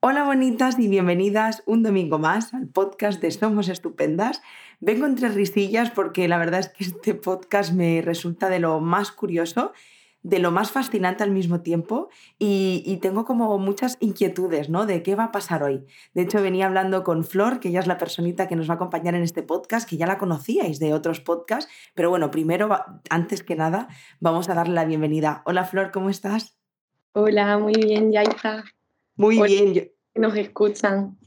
Hola bonitas y bienvenidas un domingo más al podcast de Somos Estupendas. Vengo entre risillas porque la verdad es que este podcast me resulta de lo más curioso, de lo más fascinante al mismo tiempo y, tengo como muchas inquietudes, ¿no? De qué va a pasar hoy. De hecho, venía hablando con Flor, que ella es la personita que nos va a acompañar en este podcast, que ya la conocíais de otros podcasts, pero bueno, primero, antes que nada, vamos a darle la bienvenida. Hola Flor, ¿cómo estás? Hola, muy bien, Yaisa. Muy bien. Nos escuchan.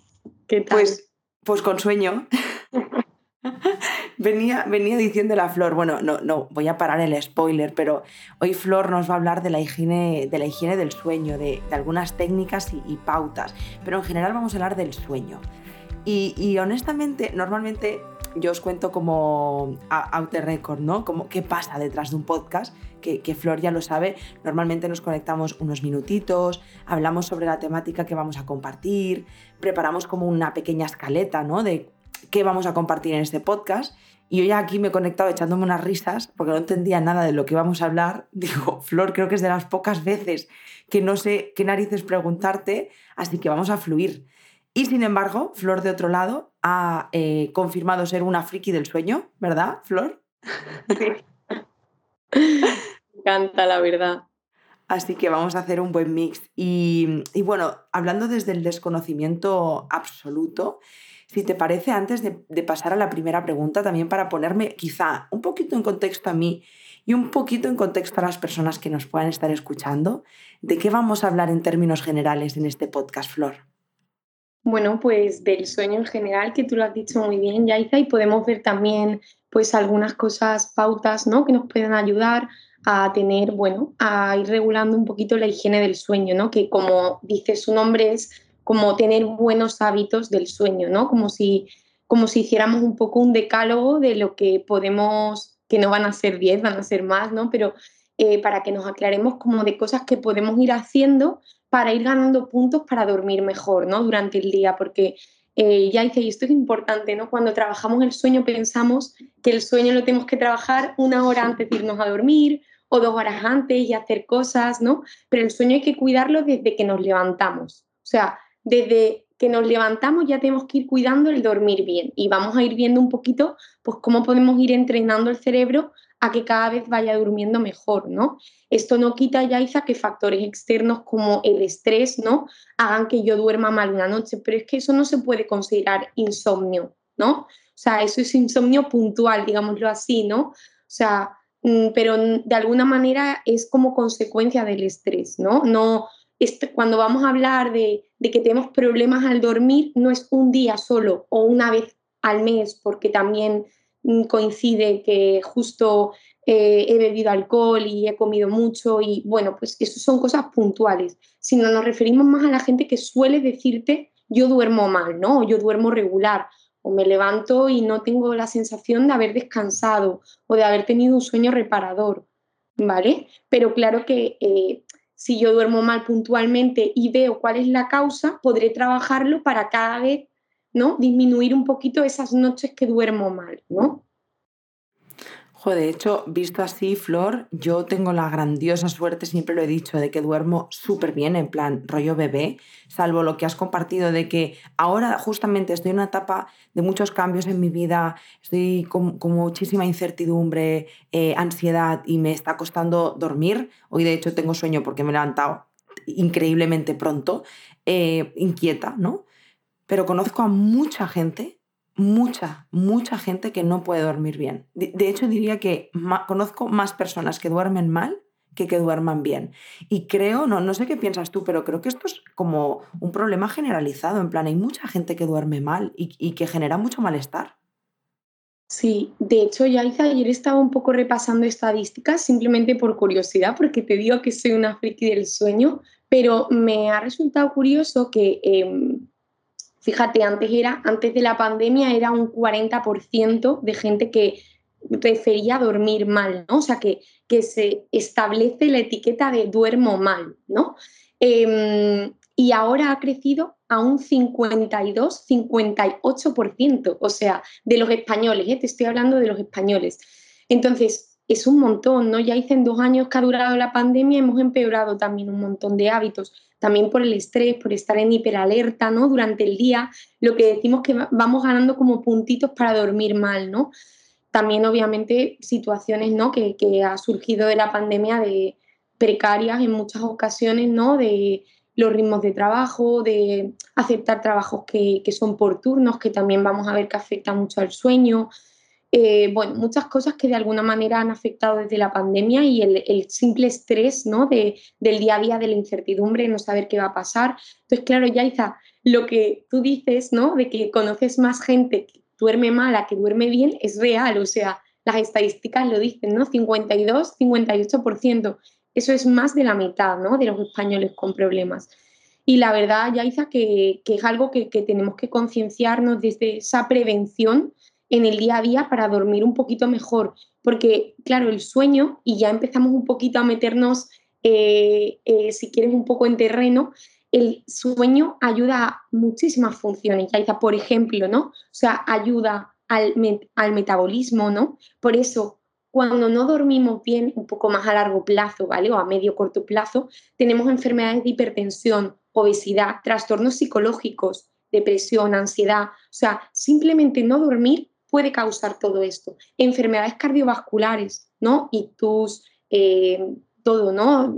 ¿Qué tal? Pues, pues con sueño. venía, venía diciendo la Flor, bueno, no, no, voy a parar el spoiler, pero hoy Flor nos va a hablar de la higiene, de la higiene del sueño, de, algunas técnicas y, pautas, pero en general vamos a hablar del sueño. Y, y honestamente, normalmente yo os cuento como out the record, ¿no? Como qué pasa detrás de un podcast, que, Flor ya lo sabe. Normalmente nos conectamos unos minutitos, hablamos sobre la temática que vamos a compartir, preparamos como una pequeña escaleta, ¿no? De qué vamos a compartir en este podcast. Y yo ya aquí me he conectado echándome unas risas porque no entendía nada de lo que íbamos a hablar. Digo, Flor, creo que es de las pocas veces que no sé qué narices preguntarte, así que vamos a fluir. Y sin embargo, Flor de otro lado ha eh, confirmado ser una friki del sueño, ¿verdad, Flor? Me encanta, la verdad. Así que vamos a hacer un buen mix. Y, bueno, hablando desde el desconocimiento absoluto, si te parece, antes de, de, pasar a la primera pregunta, también para ponerme quizá un poquito en contexto a mí y un poquito en contexto a las personas que nos puedan estar escuchando, ¿de qué vamos a hablar en términos generales en este podcast, Flor? Bueno, pues del sueño en general, que tú lo has dicho muy bien, Yaiza, y podemos ver también pues algunas cosas, pautas, ¿no? Que nos pueden ayudar a tener, bueno, a ir regulando un poquito la higiene del sueño, ¿no? Que como dice su nombre es como tener buenos hábitos del sueño, ¿no? Como si, como si hiciéramos un poco un decálogo de lo que podemos, que no van a ser 10, van a ser más, ¿no? Pero eh, para que nos aclaremos como de cosas que podemos ir haciendo para ir ganando puntos para dormir mejor, ¿no? Durante el día, porque eh, ya dice, y esto es importante, ¿no? Cuando trabajamos el sueño pensamos que el sueño lo tenemos que trabajar una hora antes de irnos a dormir o dos horas antes y hacer cosas, ¿no? Pero el sueño hay que cuidarlo desde que nos levantamos. O sea, desde que nos levantamos ya tenemos que ir cuidando el dormir bien y vamos a ir viendo un poquito pues cómo podemos ir entrenando el cerebro a que cada vez vaya durmiendo mejor, ¿no? Esto no quita, Yaiza, que factores externos como el estrés, ¿no? Hagan que yo duerma mal una noche, pero es que eso no se puede considerar insomnio, ¿no? O sea, eso es insomnio puntual, digámoslo así, ¿no? O sea, pero de alguna manera es como consecuencia del estrés, ¿no? No, este, cuando vamos a hablar de, de que tenemos problemas al dormir, no es un día solo o una vez al mes, porque también Mm, coincide que justo eh, he bebido alcohol y he comido mucho y bueno, pues eso son cosas puntuales, sino nos referimos más a la gente que suele decirte yo duermo mal, ¿no? Yo duermo regular, o me levanto y no tengo la sensación de haber descansado o de haber tenido un sueño reparador, ¿vale? Pero claro que eh, si yo duermo mal puntualmente y veo cuál es la causa, podré trabajarlo para cada vez ¿no? Disminuir un poquito esas noches que duermo mal, ¿no? Joder, de hecho, visto así, Flor, yo tengo la grandiosa suerte, siempre lo he dicho, de que duermo súper bien, en plan rollo bebé, salvo lo que has compartido de que ahora justamente estoy en una etapa de muchos cambios en mi vida, estoy con, muchísima incertidumbre, eh, ansiedad y me está costando dormir. Hoy de hecho tengo sueño porque me he levantado increíblemente pronto, eh, inquieta, ¿no? pero conozco a mucha gente, mucha, mucha gente que no puede dormir bien. De, hecho, diría que conozco más personas que duermen mal que que duerman bien. Y creo, no, no sé qué piensas tú, pero creo que esto es como un problema generalizado. En plan, hay mucha gente que duerme mal y, que genera mucho malestar. Sí, de hecho, ya ayer estaba un poco repasando estadísticas simplemente por curiosidad, porque te digo que soy una friki del sueño, pero me ha resultado curioso que em, Fíjate, antes, era, antes de la pandemia era un 40% de gente que prefería dormir mal, ¿no? O sea, que, que se establece la etiqueta de duermo mal, ¿no? Em, y ahora ha crecido a un 52, 58%, o sea, de los españoles, ¿eh? te estoy hablando de los españoles. Entonces, es un montón, ¿no? Ya hice en dos años que ha durado la pandemia, hemos empeorado también un montón de hábitos, también por el estrés, por estar en hiperalerta, ¿no? Durante el día, lo que decimos que vamos ganando como puntitos para dormir mal, ¿no? También, obviamente, situaciones, ¿no? Que, que ha surgido de la pandemia de precarias en muchas ocasiones, ¿no? De los ritmos de trabajo, de aceptar trabajos que, que son por turnos, que también vamos a ver que afecta mucho al sueño, eh, bueno, muchas cosas que de alguna manera han afectado desde la pandemia y el, simple estrés ¿no? de, del día a día, de la incertidumbre, no saber qué va a pasar. Entonces, claro, Yaiza, lo que tú dices, ¿no? De que conoces más gente que duerme mala que duerme bien, es real, o sea, las estadísticas lo dicen, ¿no? 52, 58%. Eso es más de la mitad, ¿no? De los españoles con problemas. Y la verdad, Yaiza, que, que es algo que, que tenemos que concienciarnos desde esa prevención en el día a día para dormir un poquito mejor. Porque, claro, el sueño, y ya empezamos un poquito a meternos, eh, eh, si quieres, un poco en terreno, el sueño ayuda a muchísimas funciones. Ya por ejemplo, ¿no? O sea, ayuda al, al metabolismo, ¿no? Por eso, cuando no dormimos bien un poco más a largo plazo, ¿vale? O a medio corto plazo, tenemos enfermedades de hipertensión, obesidad, trastornos psicológicos, depresión, ansiedad. O sea, simplemente no dormir puede causar todo esto. Enfermedades cardiovasculares, ¿no? Y tus, eh, todo, ¿no?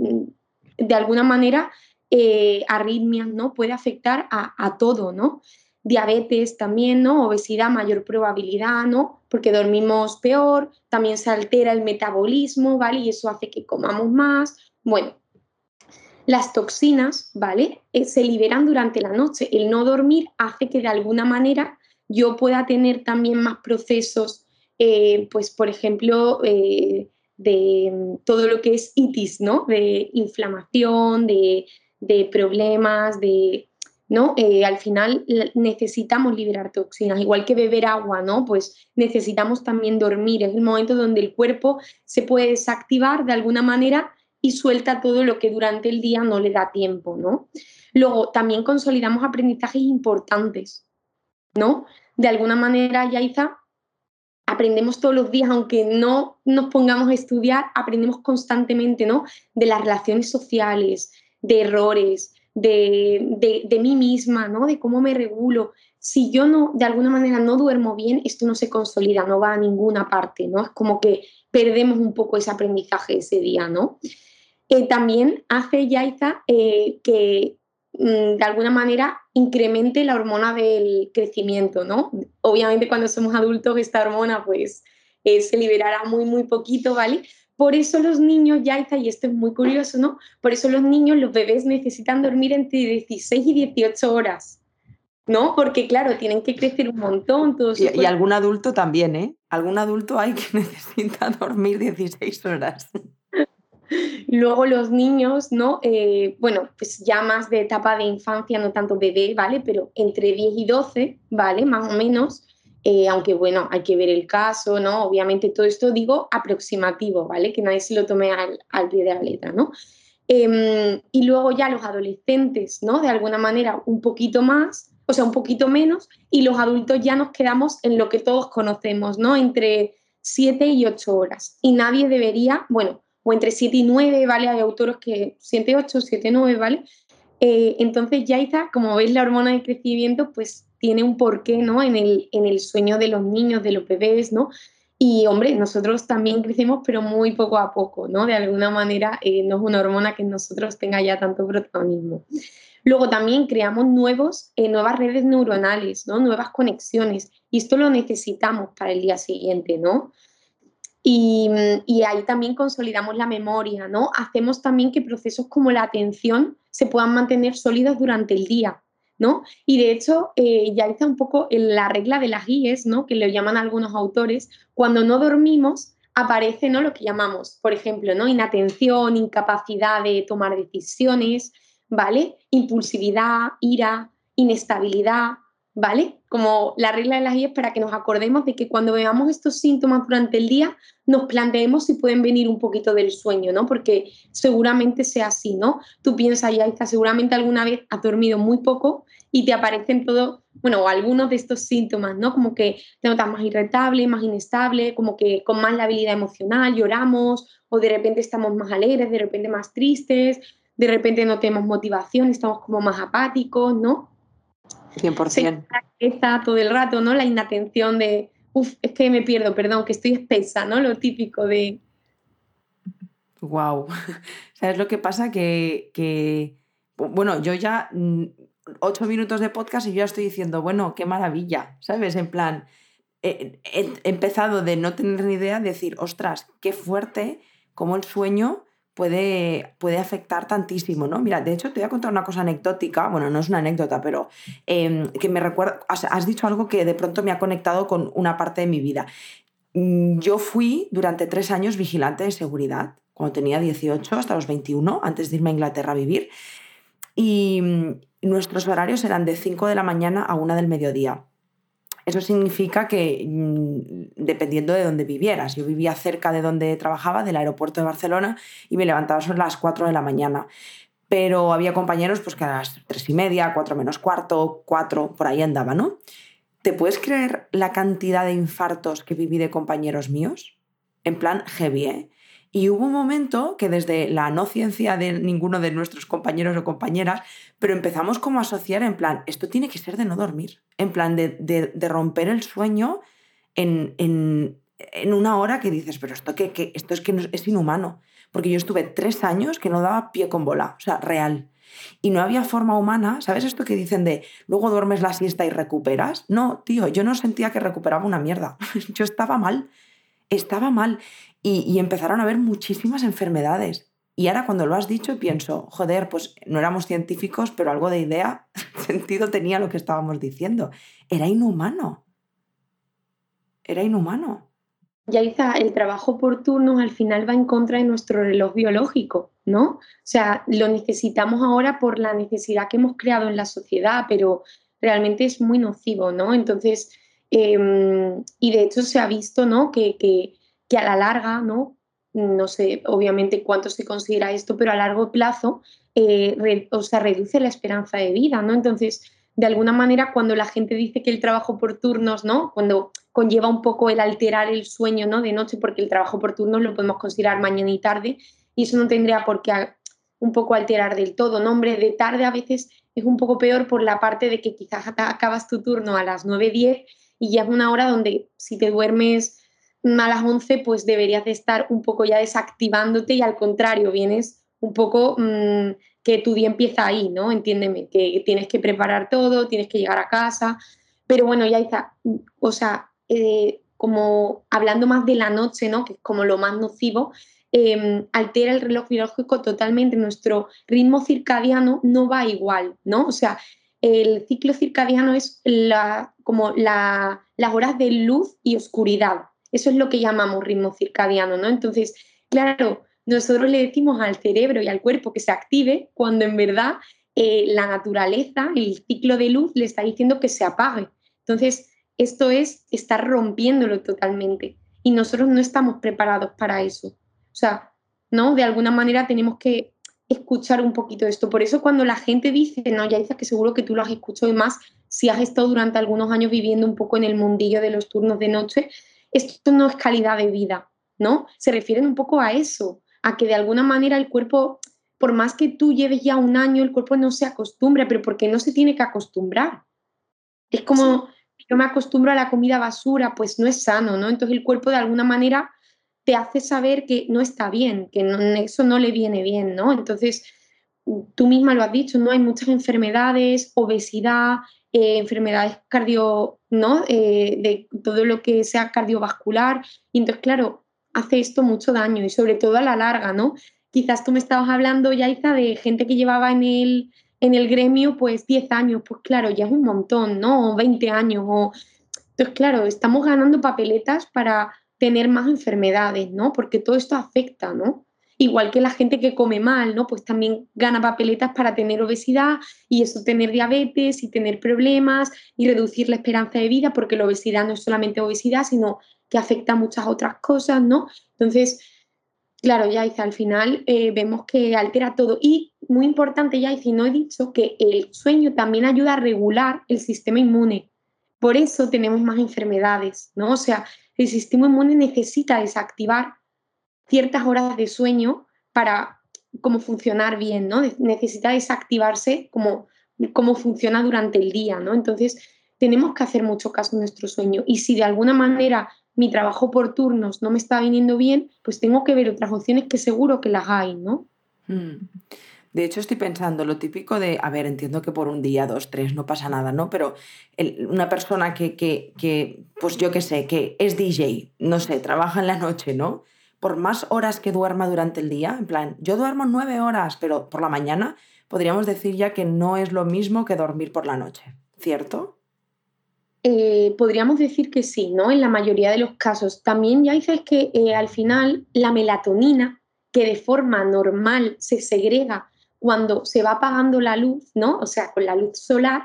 De alguna manera, eh, arritmias, ¿no? Puede afectar a, todo, ¿no? Diabetes también, ¿no? Obesidad, mayor probabilidad, ¿no? Porque dormimos peor, también se altera el metabolismo, ¿vale? Y eso hace que comamos más. Bueno, las toxinas, ¿vale? Eh, se liberan durante la noche. El no dormir hace que de alguna manera yo pueda tener también más procesos, eh, pues por ejemplo, eh, de mm, todo lo que es itis, ¿no? De inflamación, de, problemas, de, ¿no? Eh, al final necesitamos liberar toxinas, igual que beber agua, ¿no? Pues necesitamos también dormir, es el momento donde el cuerpo se puede desactivar de alguna manera y suelta todo lo que durante el día no le da tiempo, ¿no? Luego, también consolidamos aprendizajes importantes, ¿no? De alguna manera, Yaiza, aprendemos todos los días, aunque no nos pongamos a estudiar, aprendemos constantemente, ¿no? De las relaciones sociales, de errores, de, de, mí misma, ¿no? De cómo me regulo. Si yo no, de alguna manera no duermo bien, esto no se consolida, no va a ninguna parte, ¿no? Es como que perdemos un poco ese aprendizaje ese día, ¿no? Eh, también hace Yaiza eh, que de alguna manera incremente la hormona del crecimiento, ¿no? Obviamente cuando somos adultos esta hormona pues eh, se liberará muy, muy poquito, ¿vale? Por eso los niños, ya está, y esto es muy curioso, ¿no? Por eso los niños, los bebés necesitan dormir entre 16 y 18 horas, ¿no? Porque claro, tienen que crecer un montón. Y, y algún adulto también, ¿eh? Algún adulto hay que necesita dormir 16 horas. Luego los niños, ¿no? Eh, bueno, pues ya más de etapa de infancia, no tanto bebé, ¿vale? Pero entre 10 y 12, ¿vale? Más o menos. Eh, aunque bueno, hay que ver el caso, ¿no? Obviamente todo esto digo aproximativo, ¿vale? Que nadie se lo tome al, pie de la letra, ¿no? Em, y luego ya los adolescentes, ¿no? De alguna manera un poquito más, o sea, un poquito menos, y los adultos ya nos quedamos en lo que todos conocemos, ¿no? Entre 7 y 8 horas. Y nadie debería, bueno, o entre 7 y 9, ¿vale? Hay autores que 7, 8, 7, 9, ¿vale? Eh, entonces ya está, como veis, la hormona de crecimiento pues tiene un porqué, ¿no? En el, en el sueño de los niños, de los bebés, ¿no? Y hombre, nosotros también crecemos, pero muy poco a poco, ¿no? De alguna manera eh, no es una hormona que en nosotros tenga ya tanto protagonismo. Luego también creamos nuevos, eh, nuevas redes neuronales, ¿no? Nuevas conexiones. Y esto lo necesitamos para el día siguiente, ¿no? Y, ahí también consolidamos la memoria, ¿no? Hacemos también que procesos como la atención se puedan mantener sólidos durante el día, ¿no? Y de hecho, eh, ya está un poco en la regla de las guías, ¿no? Que lo llaman algunos autores, cuando no dormimos aparece, ¿no? Lo que llamamos, por ejemplo, ¿no? Inatención, incapacidad de tomar decisiones, ¿vale? Impulsividad, ira, inestabilidad, ¿vale? Como la regla de las guías para que nos acordemos de que cuando veamos estos síntomas durante el día, nos planteemos si pueden venir un poquito del sueño, ¿no? Porque seguramente sea así, ¿no? Tú piensas, ya está, seguramente alguna vez has dormido muy poco y te aparecen todos, bueno, algunos de estos síntomas, ¿no? Como que te notas más irritable, más inestable, como que con más labilidad emocional, lloramos, o de repente estamos más alegres, de repente más tristes, de repente no tenemos motivación, estamos como más apáticos, ¿no? 100%. Está todo el rato, ¿no? La inatención de, uff, es que me pierdo, perdón, que estoy espesa, ¿no? Lo típico de... Wow. ¿Sabes lo que pasa? Que, que, bueno, yo ya mm, ocho minutos de podcast y yo ya estoy diciendo, bueno, qué maravilla, ¿sabes? En plan, he, empezado de no tener ni idea, de decir, ostras, qué fuerte, cómo el sueño puede, puede afectar tantísimo, ¿no? Mira, de hecho, te voy a contar una cosa anecdótica, bueno, no es una anécdota, pero em, que me recuerda, has, dicho algo que de pronto me ha conectado con una parte de mi vida. Mm, yo fui durante tres años vigilante de seguridad, cuando tenía 18 hasta los 21, antes de irme a Inglaterra a vivir, y mm, nuestros horarios eran de 5 de la mañana a 1 del mediodía. Eso significa que mm, dependiendo de dónde vivieras, yo vivía cerca de donde trabajaba, del aeropuerto de Barcelona, y me levantaba a las 4 de la mañana. Pero había compañeros pues, que a las 3 y media, 4 menos cuarto, 4, por ahí andaba, ¿no? ¿Te puedes creer la cantidad de infartos que viví de compañeros míos? En plan heavy, ¿eh? Y hubo un momento que desde la no ciencia de ninguno de nuestros compañeros o compañeras, pero empezamos como a asociar en plan, esto tiene que ser de no dormir, en plan de, romper el sueño en, una hora que dices, pero esto, que, esto es que es inhumano, porque yo estuve tres años que no daba pie con bola, o sea, real. Y no había forma humana, ¿sabes esto que dicen de luego duermes la siesta y recuperas? No, tío, yo no sentía que recuperaba una mierda, yo estaba mal estaba mal y, empezaron a haber muchísimas enfermedades. Y ahora cuando lo has dicho pienso, joder, pues no éramos científicos, pero algo de idea, sentido tenía lo que estábamos diciendo. Era inhumano. Era inhumano. Yaiza, el trabajo por turnos al final va en contra de nuestro reloj biológico, ¿no? O sea, lo necesitamos ahora por la necesidad que hemos creado en la sociedad, pero realmente es muy nocivo, ¿no? Entonces, em, y de hecho se ha visto, ¿no? Que, que que a la larga, ¿no? No sé obviamente cuánto se considera esto, pero a largo plazo, eh, o sea, reduce la esperanza de vida, ¿no? Entonces, de alguna manera, cuando la gente dice que el trabajo por turnos, ¿no? Cuando conlleva un poco el alterar el sueño, ¿no? De noche, porque el trabajo por turnos lo podemos considerar mañana y tarde, y eso no tendría por qué un poco alterar del todo, ¿no? Hombre, de tarde a veces es un poco peor por la parte de que quizás acabas tu turno a las 9, 10 y ya es una hora donde si te duermes a las 11 pues deberías de estar un poco ya desactivándote y al contrario, vienes un poco mm, que tu día empieza ahí, ¿no? Entiéndeme, que tienes que preparar todo, tienes que llegar a casa, pero bueno, ya está, o sea, eh, como hablando más de la noche, ¿no? Que es como lo más nocivo, em, altera el reloj biológico totalmente, nuestro ritmo circadiano no va igual, ¿no? O sea, el ciclo circadiano es la, como las horas de luz y oscuridad, eso es lo que llamamos ritmo circadiano, ¿no? Entonces, claro, nosotros le decimos al cerebro y al cuerpo que se active cuando en verdad eh, la naturaleza, el ciclo de luz, le está diciendo que se apague. Entonces, esto es estar rompiéndolo totalmente. Y nosotros no estamos preparados para eso. O sea, ¿no? De alguna manera tenemos que escuchar un poquito esto. Por eso cuando la gente dice, no, ya dices que seguro que tú lo has escuchado y más si has estado durante algunos años viviendo un poco en el mundillo de los turnos de noche, esto no es calidad de vida, ¿no? Se refieren un poco a eso, a que de alguna manera el cuerpo, por más que tú lleves ya un año, el cuerpo no se acostumbra, pero porque no se tiene que acostumbrar. Es como, yo me acostumbro a la comida basura, pues no es sano, ¿no? Entonces el cuerpo de alguna manera te hace saber que no está bien, que eso no le viene bien, ¿no? Entonces, tú misma lo has dicho, ¿no? Hay muchas enfermedades, obesidad, eh, enfermedades cardio, ¿no? Eh, de todo lo que sea cardiovascular. Y entonces, claro, hace esto mucho daño y sobre todo a la larga, ¿no? Quizás tú me estabas hablando, Yaiza, de gente que llevaba en el, en el gremio pues 10 años, pues claro, ya es un montón, ¿no? O 20 años. O... Entonces, claro, estamos ganando papeletas para tener más enfermedades, ¿no? Porque todo esto afecta, ¿no? Igual que la gente que come mal, ¿no? Pues también gana papeletas para tener obesidad y eso tener diabetes y tener problemas y reducir la esperanza de vida, porque la obesidad no es solamente obesidad, sino que afecta a muchas otras cosas, ¿no? Entonces, claro, ya al final eh, vemos que altera todo. Y muy importante, ya y no he dicho que el sueño también ayuda a regular el sistema inmune. Por eso tenemos más enfermedades, ¿no? O sea, el sistema inmune necesita desactivar ciertas horas de sueño para como funcionar bien, ¿no? Necesita desactivarse como, como funciona durante el día, ¿no? Entonces, tenemos que hacer mucho caso a nuestro sueño. Y si de alguna manera mi trabajo por turnos no me está viniendo bien, pues tengo que ver otras opciones que seguro que las hay, ¿no? Mm. De hecho, estoy pensando lo típico de, a ver, entiendo que por un día, dos, tres, no pasa nada, ¿no? Pero una persona que, que, que, pues yo qué sé, que es DJ, no sé, trabaja en la noche, ¿no? Por más horas que duerma durante el día, en plan, yo duermo nueve horas, pero por la mañana podríamos decir ya que no es lo mismo que dormir por la noche, ¿cierto? Eh, podríamos decir que sí, ¿no? En la mayoría de los casos. También ya dices que eh, al final la melatonina, que de forma normal se segrega cuando se va apagando la luz, ¿no? O sea, con la luz solar,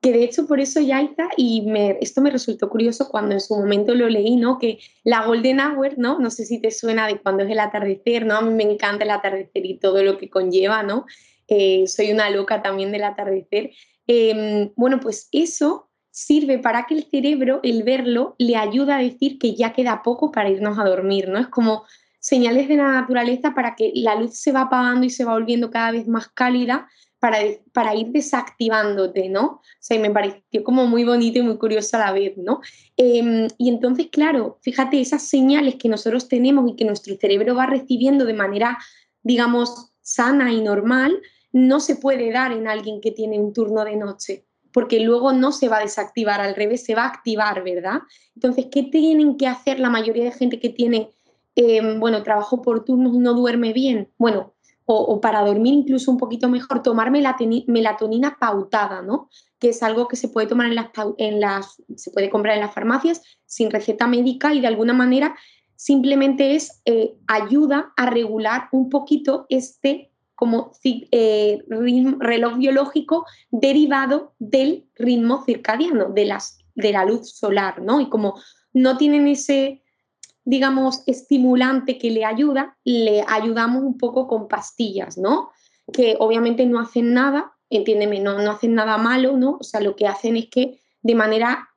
que de hecho por eso Yaiza, y me, esto me resultó curioso cuando en su momento lo leí, ¿no? Que la Golden Hour, ¿no? No sé si te suena de cuando es el atardecer, ¿no? A mí me encanta el atardecer y todo lo que conlleva, ¿no? Eh, soy una loca también del atardecer. Em, bueno, pues eso sirve para que el cerebro, el verlo, le ayuda a decir que ya queda poco para irnos a dormir, ¿no? Es como señales de la naturaleza para que la luz se va apagando y se va volviendo cada vez más cálida para, ir desactivándote, ¿no? O sea, me pareció como muy bonito y muy curioso a la vez, ¿no? Em, y entonces, claro, fíjate, esas señales que nosotros tenemos y que nuestro cerebro va recibiendo de manera, digamos, sana y normal, no se puede dar en alguien que tiene un turno de noche porque luego no se va a desactivar, al revés, se va a activar, ¿verdad? Entonces, ¿qué tienen que hacer la mayoría de gente que tiene, em, bueno, trabajo por turnos y no duerme bien? Bueno, o, para dormir incluso un poquito mejor, tomar melatonina pautada, ¿no? Que es algo que se puede tomar en las, en las, se puede comprar en las farmacias sin receta médica y de alguna manera simplemente es eh, ayuda a regular un poquito este como eh, reloj biológico derivado del ritmo circadiano, de, las, de la luz solar, ¿no? Y como no tienen ese, digamos, estimulante que le ayuda, le ayudamos un poco con pastillas, ¿no? Que obviamente no hacen nada, entiéndeme, no, no hacen nada malo, ¿no? O sea, lo que hacen es que de manera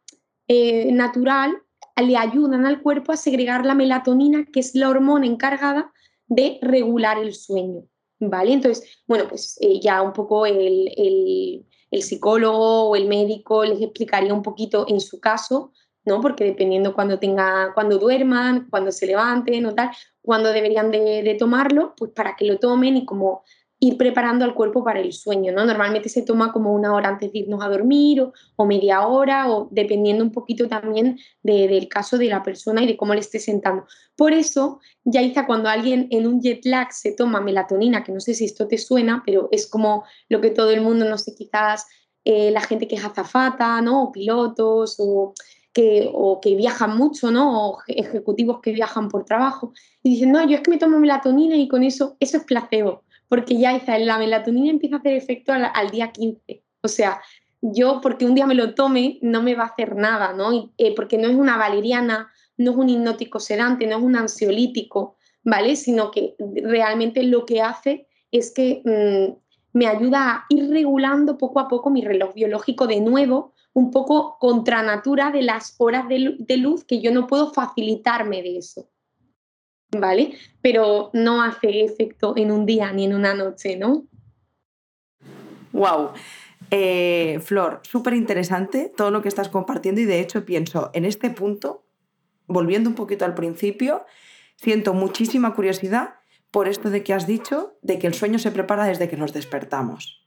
eh, natural le ayudan al cuerpo a segregar la melatonina, que es la hormona encargada de regular el sueño. ¿vale? Entonces, bueno, pues eh, ya un poco el, psicólogo o el médico les explicaría un poquito en su caso, ¿no? Porque dependiendo cuando tenga, cuando duerman, cuando se levanten o tal, cuando deberían de, tomarlo, pues para que lo tomen y como ir preparando al cuerpo para el sueño, ¿no? Normalmente se toma como una hora antes de irnos a dormir o, media hora o dependiendo un poquito también del caso de la persona y de cómo le esté sentando. Por eso, ya Yaiza, cuando alguien en un jet lag se toma melatonina, que no sé si esto te suena, pero es como lo que todo el mundo, no sé, quizás eh, la gente que es azafata, ¿no? O pilotos o que, o que viajan mucho, ¿no? O ejecutivos que viajan por trabajo y dicen, no, yo es que me tomo melatonina y con eso, eso es placebo porque ya la melatonina empieza a hacer efecto al, día 15. O sea, yo porque un día me lo tome no me va a hacer nada, ¿no? Eh, porque no es una valeriana, no es un hipnótico sedante, no es un ansiolítico, ¿vale? Sino que realmente lo que hace es que mm, me ayuda a ir regulando poco a poco mi reloj biológico de nuevo, un poco contra natura de las horas de luz que yo no puedo facilitarme de eso. ¿vale? Pero no hace efecto en un día ni en una noche, ¿no? Wow. Eh, Flor, súper interesante todo lo que estás compartiendo y de hecho pienso en este punto, volviendo un poquito al principio, siento muchísima curiosidad por esto de que has dicho, de que el sueño se prepara desde que nos despertamos.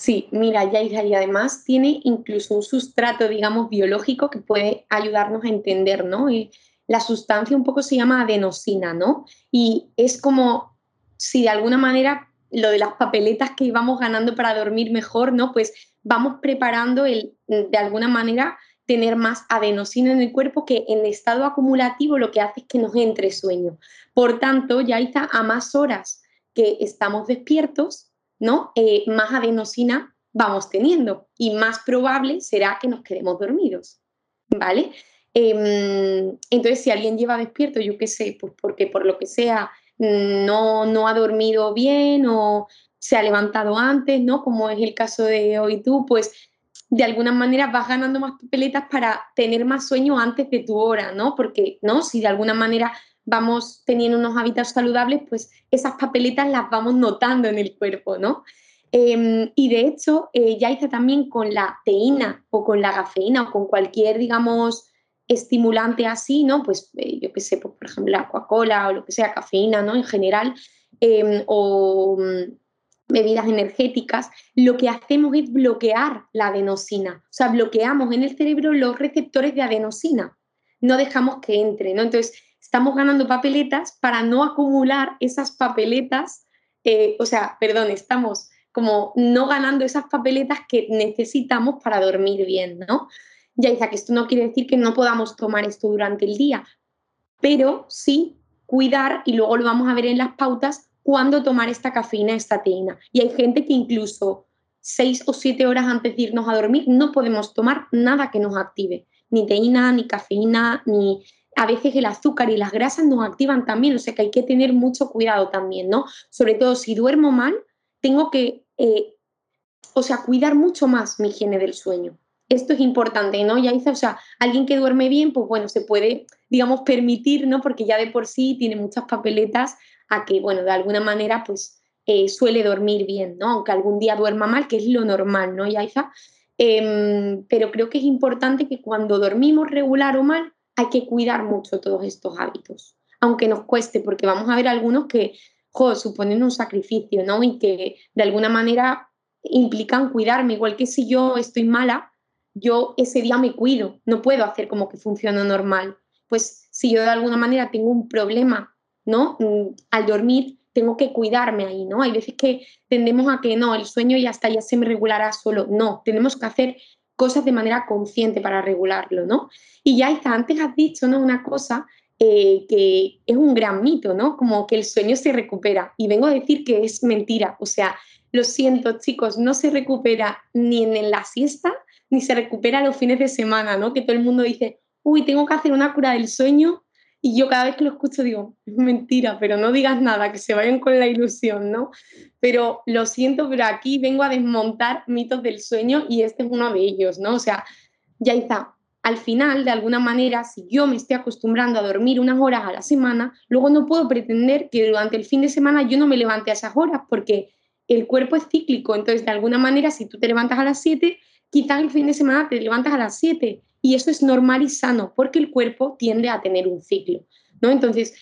Sí, mira, Yaira, y además tiene incluso un sustrato, digamos, biológico que puede ayudarnos a entender, ¿no? Y la sustancia un poco se llama adenosina, ¿no? Y es como si de alguna manera lo de las papeletas que íbamos ganando para dormir mejor, ¿no? Pues vamos preparando el, de alguna manera, tener más adenosina en el cuerpo que en estado acumulativo lo que hace es que nos entre sueño. Por tanto, ya está a más horas que estamos despiertos, ¿no? Eh, más adenosina vamos teniendo y más probable será que nos quedemos dormidos, ¿vale? Em, entonces, si alguien lleva despierto, yo qué sé, pues porque por lo que sea no, no ha dormido bien o se ha levantado antes, ¿no? Como es el caso de hoy tú, pues de alguna manera vas ganando más papeletas para tener más sueño antes de tu hora, ¿no? Porque, ¿no? Si de alguna manera vamos teniendo unos hábitos saludables, pues esas papeletas las vamos notando en el cuerpo, ¿no? Em, y de hecho, eh, ya hice también con la teína o con la cafeína o con cualquier, digamos, estimulante así, ¿no? Pues eh, yo qué sé, pues, por ejemplo, la Coca-Cola o lo que sea, cafeína, ¿no? En general, em, o mm, bebidas energéticas, lo que hacemos es bloquear la adenosina. O sea, bloqueamos en el cerebro los receptores de adenosina. No dejamos que entre, ¿no? Entonces, estamos ganando papeletas para no acumular esas papeletas, eh, o sea, perdón, estamos como no ganando esas papeletas que necesitamos para dormir bien, ¿no? Ya dice que esto no quiere decir que no podamos tomar esto durante el día, pero sí cuidar, y luego lo vamos a ver en las pautas, cuándo tomar esta cafeína, esta teína. Y hay gente que incluso seis o siete horas antes de irnos a dormir no podemos tomar nada que nos active, ni teína, ni cafeína, ni a veces el azúcar y las grasas nos activan también, o sea que hay que tener mucho cuidado también, ¿no? Sobre todo si duermo mal, tengo que, eh, o sea, cuidar mucho más mi higiene del sueño. Esto es importante, ¿no? Ya dice, o sea, alguien que duerme bien, pues bueno, se puede, digamos, permitir, ¿no? Porque ya de por sí tiene muchas papeletas a que, bueno, de alguna manera, pues eh, suele dormir bien, ¿no? Aunque algún día duerma mal, que es lo normal, ¿no, Yaiza? Em, pero creo que es importante que cuando dormimos regular o mal, hay que cuidar mucho todos estos hábitos, aunque nos cueste, porque vamos a ver algunos que suponen un sacrificio, ¿no? Y que de alguna manera implican cuidarme, igual que si yo estoy mala, yo ese día me cuido, no puedo hacer como que funciona normal. Pues si yo de alguna manera tengo un problema, ¿no? Mm, al dormir, tengo que cuidarme ahí, ¿no? Hay veces que tendemos a que no, el sueño ya está, ya se me regulará solo. No, tenemos que hacer cosas de manera consciente para regularlo, ¿no? Y ya está, antes has dicho, ¿no? Una cosa eh, que es un gran mito, ¿no? Como que el sueño se recupera. Y vengo a decir que es mentira. O sea, lo siento, chicos, no se recupera ni en la siesta, ni se recupera los fines de semana, ¿no? Que todo el mundo dice, uy, tengo que hacer una cura del sueño. Y yo cada vez que lo escucho digo, es mentira, pero no digas nada, que se vayan con la ilusión, ¿no? Pero lo siento, pero aquí vengo a desmontar mitos del sueño y este es uno de ellos, ¿no? O sea, ya está, al final, de alguna manera, si yo me estoy acostumbrando a dormir unas horas a la semana, luego no puedo pretender que durante el fin de semana yo no me levante a esas horas, porque el cuerpo es cíclico. Entonces, de alguna manera, si tú te levantas a las 7, quizás el fin de semana te levantas a las 7. Y eso es normal y sano, porque el cuerpo tiende a tener un ciclo. ¿no? Entonces,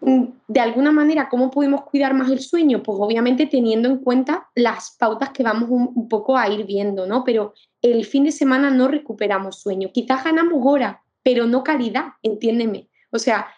mm, de alguna manera, ¿cómo podemos cuidar más el sueño? Pues obviamente teniendo en cuenta las pautas que vamos un, poco a ir viendo, ¿no? Pero el fin de semana no recuperamos sueño. Quizás ganamos horas, pero no calidad, entiéndeme. O sea,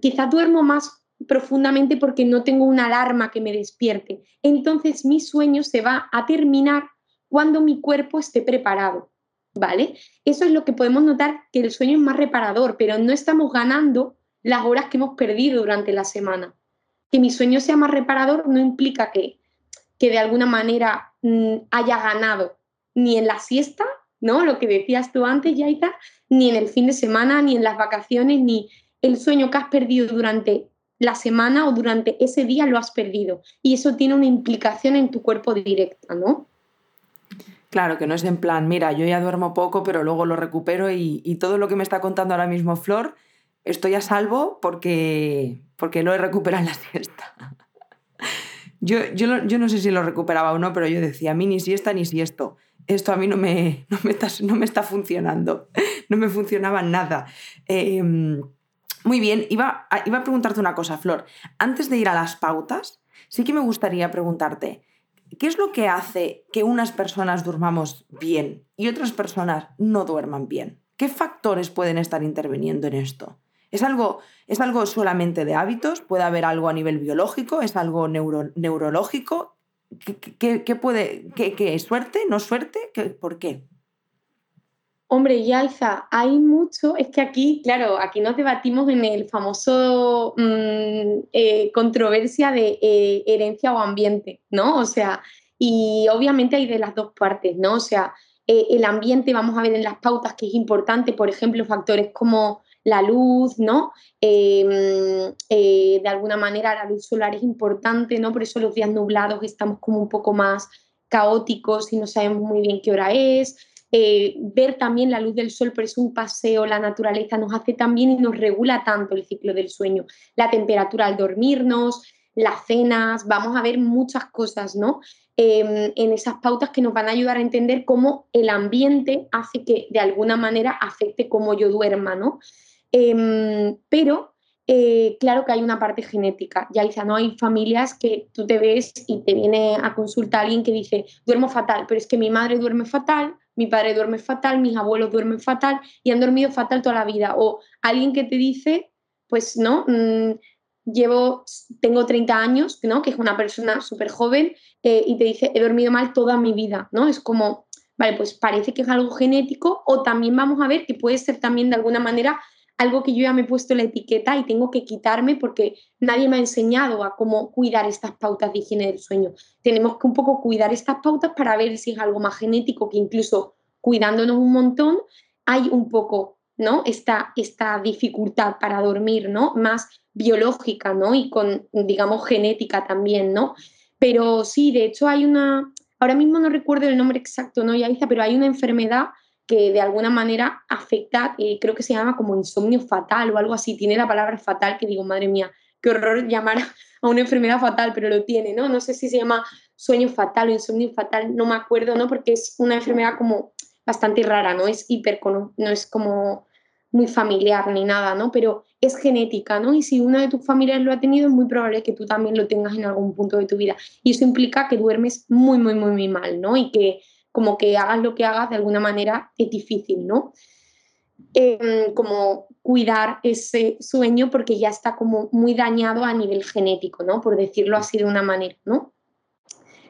quizás duermo más profundamente porque no tengo una alarma que me despierte. Entonces mi sueño se va a terminar cuando mi cuerpo esté preparado. ¿Vale? Eso es lo que podemos notar que el sueño es más reparador, pero no estamos ganando las horas que hemos perdido durante la semana. Que mi sueño sea más reparador no implica que, que de alguna manera mm, haya ganado ni en la siesta, ¿no? Lo que decías tú antes, Yaita, ni en el fin de semana, ni en las vacaciones, ni el sueño que has perdido durante la semana o durante ese día lo has perdido. Y eso tiene una implicación en tu cuerpo directa, ¿no? Claro, que no es en plan, mira, yo ya duermo poco, pero luego lo recupero y, todo lo que me está contando ahora mismo Flor, estoy a salvo porque, porque lo he recuperado en la siesta. yo, yo, yo no sé si lo recuperaba o no, pero yo decía, a mí ni siesta ni esto esto a mí no me, no me, está, no me está funcionando, no me funcionaba nada. Em, muy bien, iba iba a preguntarte una cosa, Flor. Antes de ir a las pautas, sí que me gustaría preguntarte, ¿qué es lo que hace que unas personas durmamos bien y otras personas no duerman bien? ¿Qué factores pueden estar interviniendo en esto? ¿Es algo, ¿Es algo solamente de hábitos? ¿Puede haber algo a nivel biológico? ¿Es algo neurológico? ¿Qué, puede, qué, suerte, no suerte? ¿Por qué? Hombre, Yalza, hay mucho, es que aquí, claro, aquí nos debatimos en el famoso mm, eh, controversia de eh, herencia o ambiente, ¿no? O sea, y obviamente hay de las dos partes, ¿no? O sea, eh, el ambiente, vamos a ver en las pautas que es importante, por ejemplo, factores como la luz, ¿no? Em, de alguna manera la luz solar es importante, ¿no? Por eso los días nublados estamos como un poco más caóticos y no sabemos muy bien qué hora es. Eh, ver también la luz del sol, pero es un paseo, la naturaleza nos hace también y nos regula tanto el ciclo del sueño, la temperatura al dormirnos, las cenas, vamos a ver muchas cosas, ¿no? Em, en esas pautas que nos van a ayudar a entender cómo el ambiente hace que de alguna manera afecte cómo yo duerma, ¿no? Em, pero eh, claro que hay una parte genética. Ya dice, no hay familias que tú te ves y te viene a consultar alguien que dice, duermo fatal, pero es que mi madre duerme fatal, mi padre duerme fatal, mis abuelos duermen fatal y han dormido fatal toda la vida. O alguien que te dice, pues no, mm, llevo, tengo 30 años, ¿no? que es una persona súper joven, eh, y te dice, he dormido mal toda mi vida, ¿no? Es como, vale, pues parece que es algo genético o también vamos a ver que puede ser también de alguna manera algo que yo ya me he puesto la etiqueta y tengo que quitarme porque nadie me ha enseñado a cómo cuidar estas pautas de higiene del sueño. Tenemos que un poco cuidar estas pautas para ver si es algo más genético que incluso cuidándonos un montón hay un poco, ¿no? Esta, esta dificultad para dormir, ¿no? Más biológica, ¿no? Y con, digamos, genética también, ¿no? Pero sí, de hecho hay una, ahora mismo no recuerdo el nombre exacto, ¿no, Yaiza? Pero hay una enfermedad que de alguna manera afecta, eh, creo que se llama como insomnio fatal o algo así, tiene la palabra fatal que digo, madre mía, qué horror llamar a una enfermedad fatal, pero lo tiene, ¿no? No sé si se llama sueño fatal o insomnio fatal, no me acuerdo, ¿no? Porque es una enfermedad como bastante rara, no es hiper, no es como muy familiar ni nada, ¿no? Pero es genética, ¿no? Y si una de tus familiares lo ha tenido, es muy probable que tú también lo tengas en algún punto de tu vida. Y eso implica que duermes muy, muy, muy, muy mal, ¿no? Y que como que hagas lo que hagas, de alguna manera es difícil, ¿no? Em, como cuidar ese sueño porque ya está como muy dañado a nivel genético, ¿no? Por decirlo así de una manera, ¿no?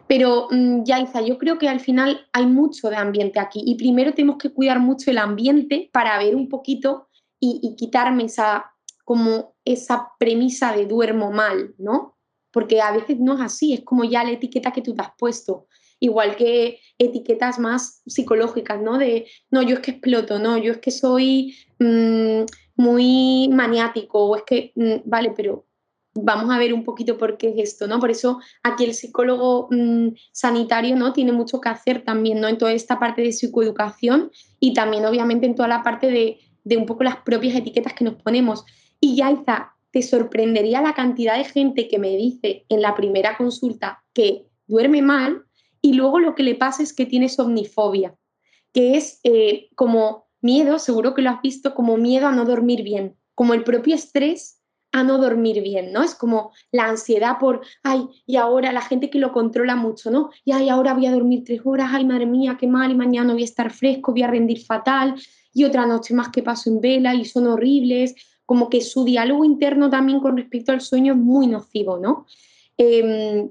Pero mm, Yaiza, yo creo que al final hay mucho de ambiente aquí y primero tenemos que cuidar mucho el ambiente para ver un poquito y, quitarme esa, como esa premisa de duermo mal, ¿no? Porque a veces no es así, es como ya la etiqueta que tú te has puesto igual que etiquetas más psicológicas, ¿no? De, no, yo es que exploto, no, yo es que soy mm, muy maniático, o es que, mm, vale, pero vamos a ver un poquito por qué es esto, ¿no? Por eso aquí el psicólogo mm, sanitario, ¿no? Tiene mucho que hacer también, ¿no? En toda esta parte de psicoeducación y también, obviamente, en toda la parte de, de un poco las propias etiquetas que nos ponemos. Y ya está, te sorprendería la cantidad de gente que me dice en la primera consulta que duerme mal y luego lo que le pasa es que tiene somnifobia, que es eh, como miedo, seguro que lo has visto, como miedo a no dormir bien, como el propio estrés a no dormir bien, ¿no? Es como la ansiedad por, ay, y ahora la gente que lo controla mucho, ¿no? Y ay, ahora voy a dormir tres horas, ay, madre mía, qué mal, y mañana voy a estar fresco, voy a rendir fatal, y otra noche más que paso en vela y son horribles, como que su diálogo interno también con respecto al sueño es muy nocivo, ¿no? Em,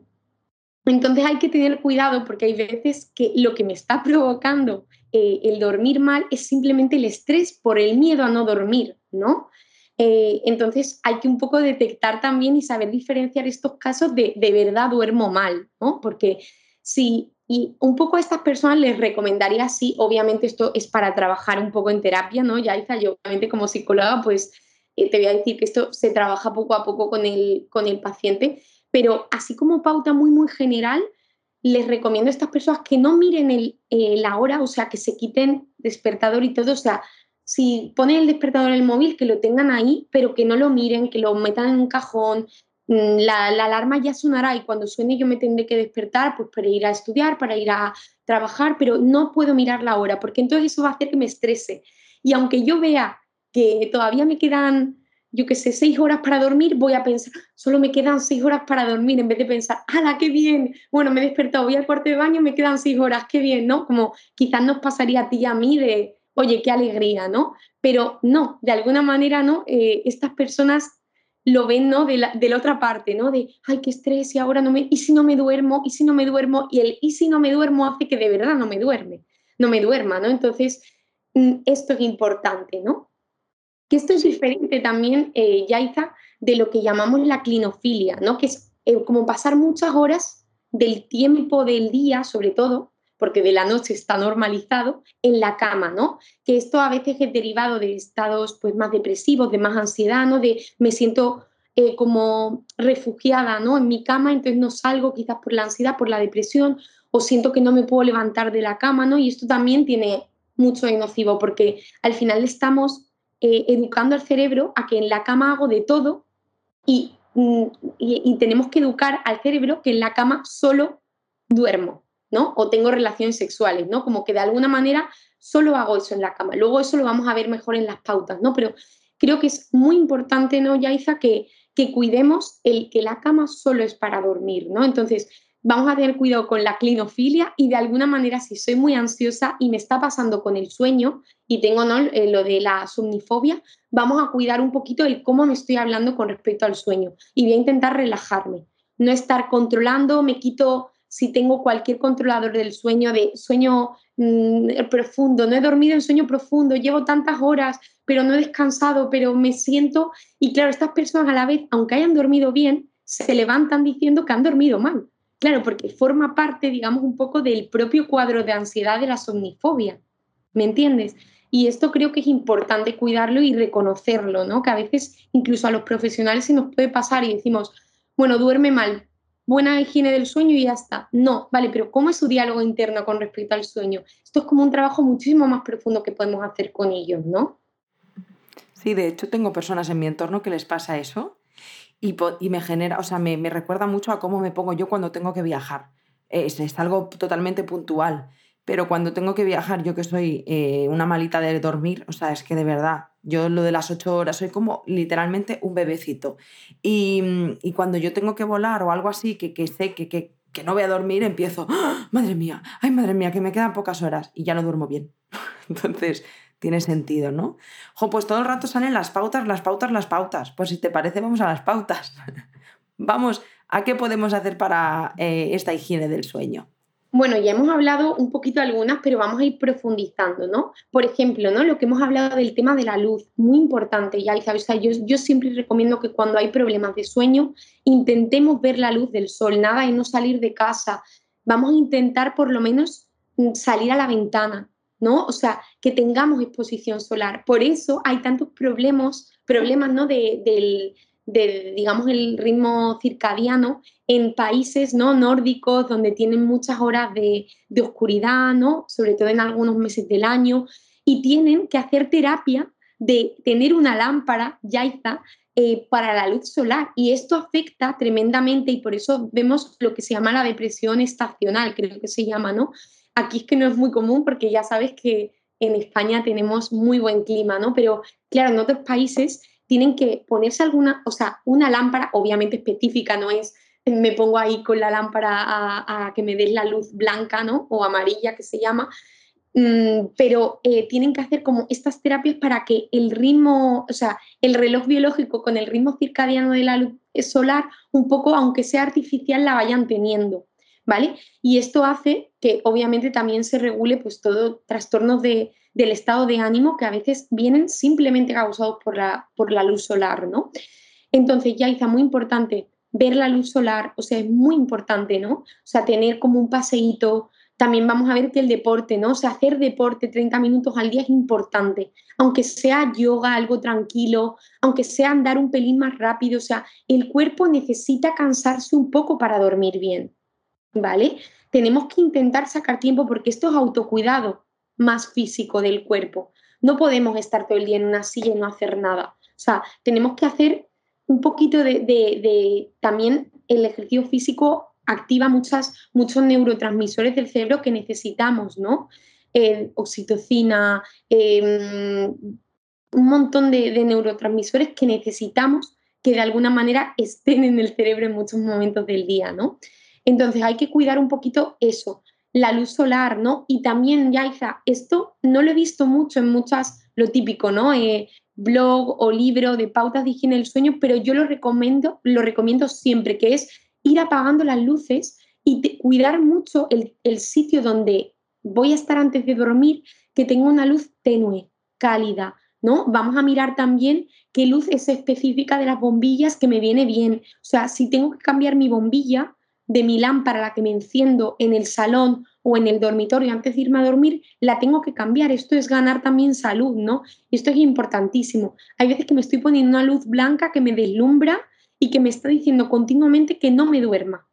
entonces hay que tener cuidado porque hay veces que lo que me está provocando eh, el dormir mal es simplemente el estrés por el miedo a no dormir, ¿no? Eh, entonces hay que un poco detectar también y saber diferenciar estos casos de de verdad duermo mal, ¿no? Porque si, y un poco a estas personas les recomendaría, sí, obviamente esto es para trabajar un poco en terapia, ¿no? Ya hice yo obviamente como psicóloga, pues eh, te voy a decir que esto se trabaja poco a poco con el, con el paciente, pero así como pauta muy, muy general, les recomiendo a estas personas que no miren el, eh, la hora, o sea, que se quiten despertador y todo, o sea, si ponen el despertador en el móvil, que lo tengan ahí, pero que no lo miren, que lo metan en un cajón, mm, la, la, alarma ya sonará y cuando suene yo me tendré que despertar pues para ir a estudiar, para ir a trabajar, pero no puedo mirar la hora porque entonces eso va a hacer que me estrese. Y aunque yo vea que todavía me quedan yo qué sé, seis horas para dormir, voy a pensar, solo me quedan seis horas para dormir, en vez de pensar, ¡hala, qué bien! Bueno, me he despertado, voy al cuarto de baño, me quedan seis horas, qué bien, ¿no? Como quizás nos pasaría a ti y a mí de, oye, qué alegría, ¿no? Pero no, de alguna manera, ¿no? Eh, estas personas lo ven, ¿no? De la, de la, otra parte, ¿no? De, ay, qué estrés, y ahora no me, y si no me duermo, y si no me duermo, y el y si no me duermo hace que de verdad no me duerme, no me duerma, ¿no? Entonces, mm, esto es importante, ¿no? Que esto es diferente también, eh, Yaiza, de lo que llamamos la clinofilia, ¿no? que es eh, como pasar muchas horas del tiempo del día, sobre todo, porque de la noche está normalizado, en la cama, ¿no? Que esto a veces es derivado de estados pues, más depresivos, de más ansiedad, ¿no? De me siento eh, como refugiada, ¿no? En mi cama, entonces no salgo quizás por la ansiedad, por la depresión, o siento que no me puedo levantar de la cama, ¿no? Y esto también tiene mucho y nocivo, porque al final estamos eh, educando al cerebro a que en la cama hago de todo mm, y, y, tenemos que educar al cerebro que en la cama solo duermo, ¿no? O tengo relaciones sexuales, ¿no? Como que de alguna manera solo hago eso en la cama. Luego eso lo vamos a ver mejor en las pautas, ¿no? Pero creo que es muy importante, ¿no, Yaiza, que, que cuidemos el que la cama solo es para dormir, ¿no? Entonces, vamos a tener cuidado con la clinofilia y de alguna manera si soy muy ansiosa y me está pasando con el sueño y tengo ¿no? Eh, lo de la somnifobia, vamos a cuidar un poquito el cómo me estoy hablando con respecto al sueño y voy a intentar relajarme, no estar controlando, me quito si tengo cualquier controlador del sueño, de sueño mm, profundo, no he dormido en sueño profundo, llevo tantas horas, pero no he descansado, pero me siento, y claro, estas personas a la vez, aunque hayan dormido bien, se levantan diciendo que han dormido mal Claro, porque forma parte, digamos, un poco del propio cuadro de ansiedad de la somnifobia. ¿Me entiendes? Y esto creo que es importante cuidarlo y reconocerlo, ¿no? Que a veces incluso a los profesionales se nos puede pasar y decimos, bueno, duerme mal, buena higiene del sueño y ya está. No, vale, pero ¿cómo es su diálogo interno con respecto al sueño? Esto es como un trabajo muchísimo más profundo que podemos hacer con ellos, ¿no? Sí, de hecho tengo personas en mi entorno que les pasa eso y, me genera, o sea, me, recuerda mucho a cómo me pongo yo cuando tengo que viajar. Es, es algo totalmente puntual, pero cuando tengo que viajar, yo que soy eh, una malita de dormir, o sea, es que de verdad, yo lo de las ocho horas soy como literalmente un bebecito. Y, cuando yo tengo que volar o algo así, que, que sé que, que, que, no voy a dormir, empiezo, ¡Ah! madre mía, ay, madre mía, que me quedan pocas horas y ya no duermo bien. Entonces, tiene sentido, ¿no? Jo, pues todo el rato salen las pautas, las pautas, las pautas. Pues si te parece, vamos a las pautas. vamos, ¿a qué podemos hacer para eh, esta higiene del sueño? Bueno, ya hemos hablado un poquito algunas, pero vamos a ir profundizando, ¿no? Por ejemplo, ¿no? Lo que hemos hablado del tema de la luz, muy importante, ya, o yo, yo siempre recomiendo que cuando hay problemas de sueño, intentemos ver la luz del sol, nada de no salir de casa. Vamos a intentar por lo menos mm, salir a la ventana, ¿no? O sea, que tengamos exposición solar. Por eso hay tantos problemas, problemas, ¿no? De, del, digamos, el ritmo circadiano en países ¿no? nórdicos donde tienen muchas horas de, oscuridad, ¿no? Sobre todo en algunos meses del año, y tienen que hacer terapia de tener una lámpara, ya eh, para la luz solar. Y esto afecta tremendamente y por eso vemos lo que se llama la depresión estacional, creo que se llama, ¿no? Aquí es que no es muy común porque ya sabes que en España tenemos muy buen clima, ¿no? Pero claro, en otros países tienen que ponerse alguna, o sea, una lámpara obviamente específica, no es me pongo ahí con la lámpara a, que me des la luz blanca, ¿no? O amarilla que se llama, mm, pero eh, tienen que hacer como estas terapias para que el ritmo, o sea, el reloj biológico con el ritmo circadiano de la luz solar, un poco, aunque sea artificial, la vayan teniendo. ¿Vale? Y esto hace que obviamente también se regule pues todo trastornos de, del estado de ánimo que a veces vienen simplemente causados por la, por la luz solar, ¿no? Entonces, ya está muy importante ver la luz solar, o sea, es muy importante, ¿no? O sea, tener como un paseíto, también vamos a ver que el deporte, ¿no? O sea, hacer deporte 30 minutos al día es importante, aunque sea yoga, algo tranquilo, aunque sea andar un pelín más rápido, o sea, el cuerpo necesita cansarse un poco para dormir bien. ¿Vale? Tenemos que intentar sacar tiempo porque esto es autocuidado más físico del cuerpo. No podemos estar todo el día en una silla y no hacer nada. O sea, tenemos que hacer un poquito de, también el ejercicio físico activa muchas, muchos neurotransmisores del cerebro que necesitamos, ¿no? Eh, oxitocina, em, un montón de, de, neurotransmisores que necesitamos que de alguna manera estén en el cerebro en muchos momentos del día, ¿no? Entonces hay que cuidar un poquito eso, la luz solar, ¿no? Y también, Yaiza, esto no lo he visto mucho en muchas, lo típico, ¿no? Eh, blog o libro de pautas de higiene del sueño, pero yo lo recomiendo, lo recomiendo siempre, que es ir apagando las luces y cuidar mucho el, el sitio donde voy a estar antes de dormir, que tenga una luz tenue, cálida, ¿no? Vamos a mirar también qué luz es específica de las bombillas que me viene bien. O sea, si tengo que cambiar mi bombilla, de mi lámpara, la que me enciendo en el salón o en el dormitorio antes de irme a dormir, la tengo que cambiar. Esto es ganar también salud, ¿no? Y esto es importantísimo. Hay veces que me estoy poniendo una luz blanca que me deslumbra y que me está diciendo continuamente que no me duerma.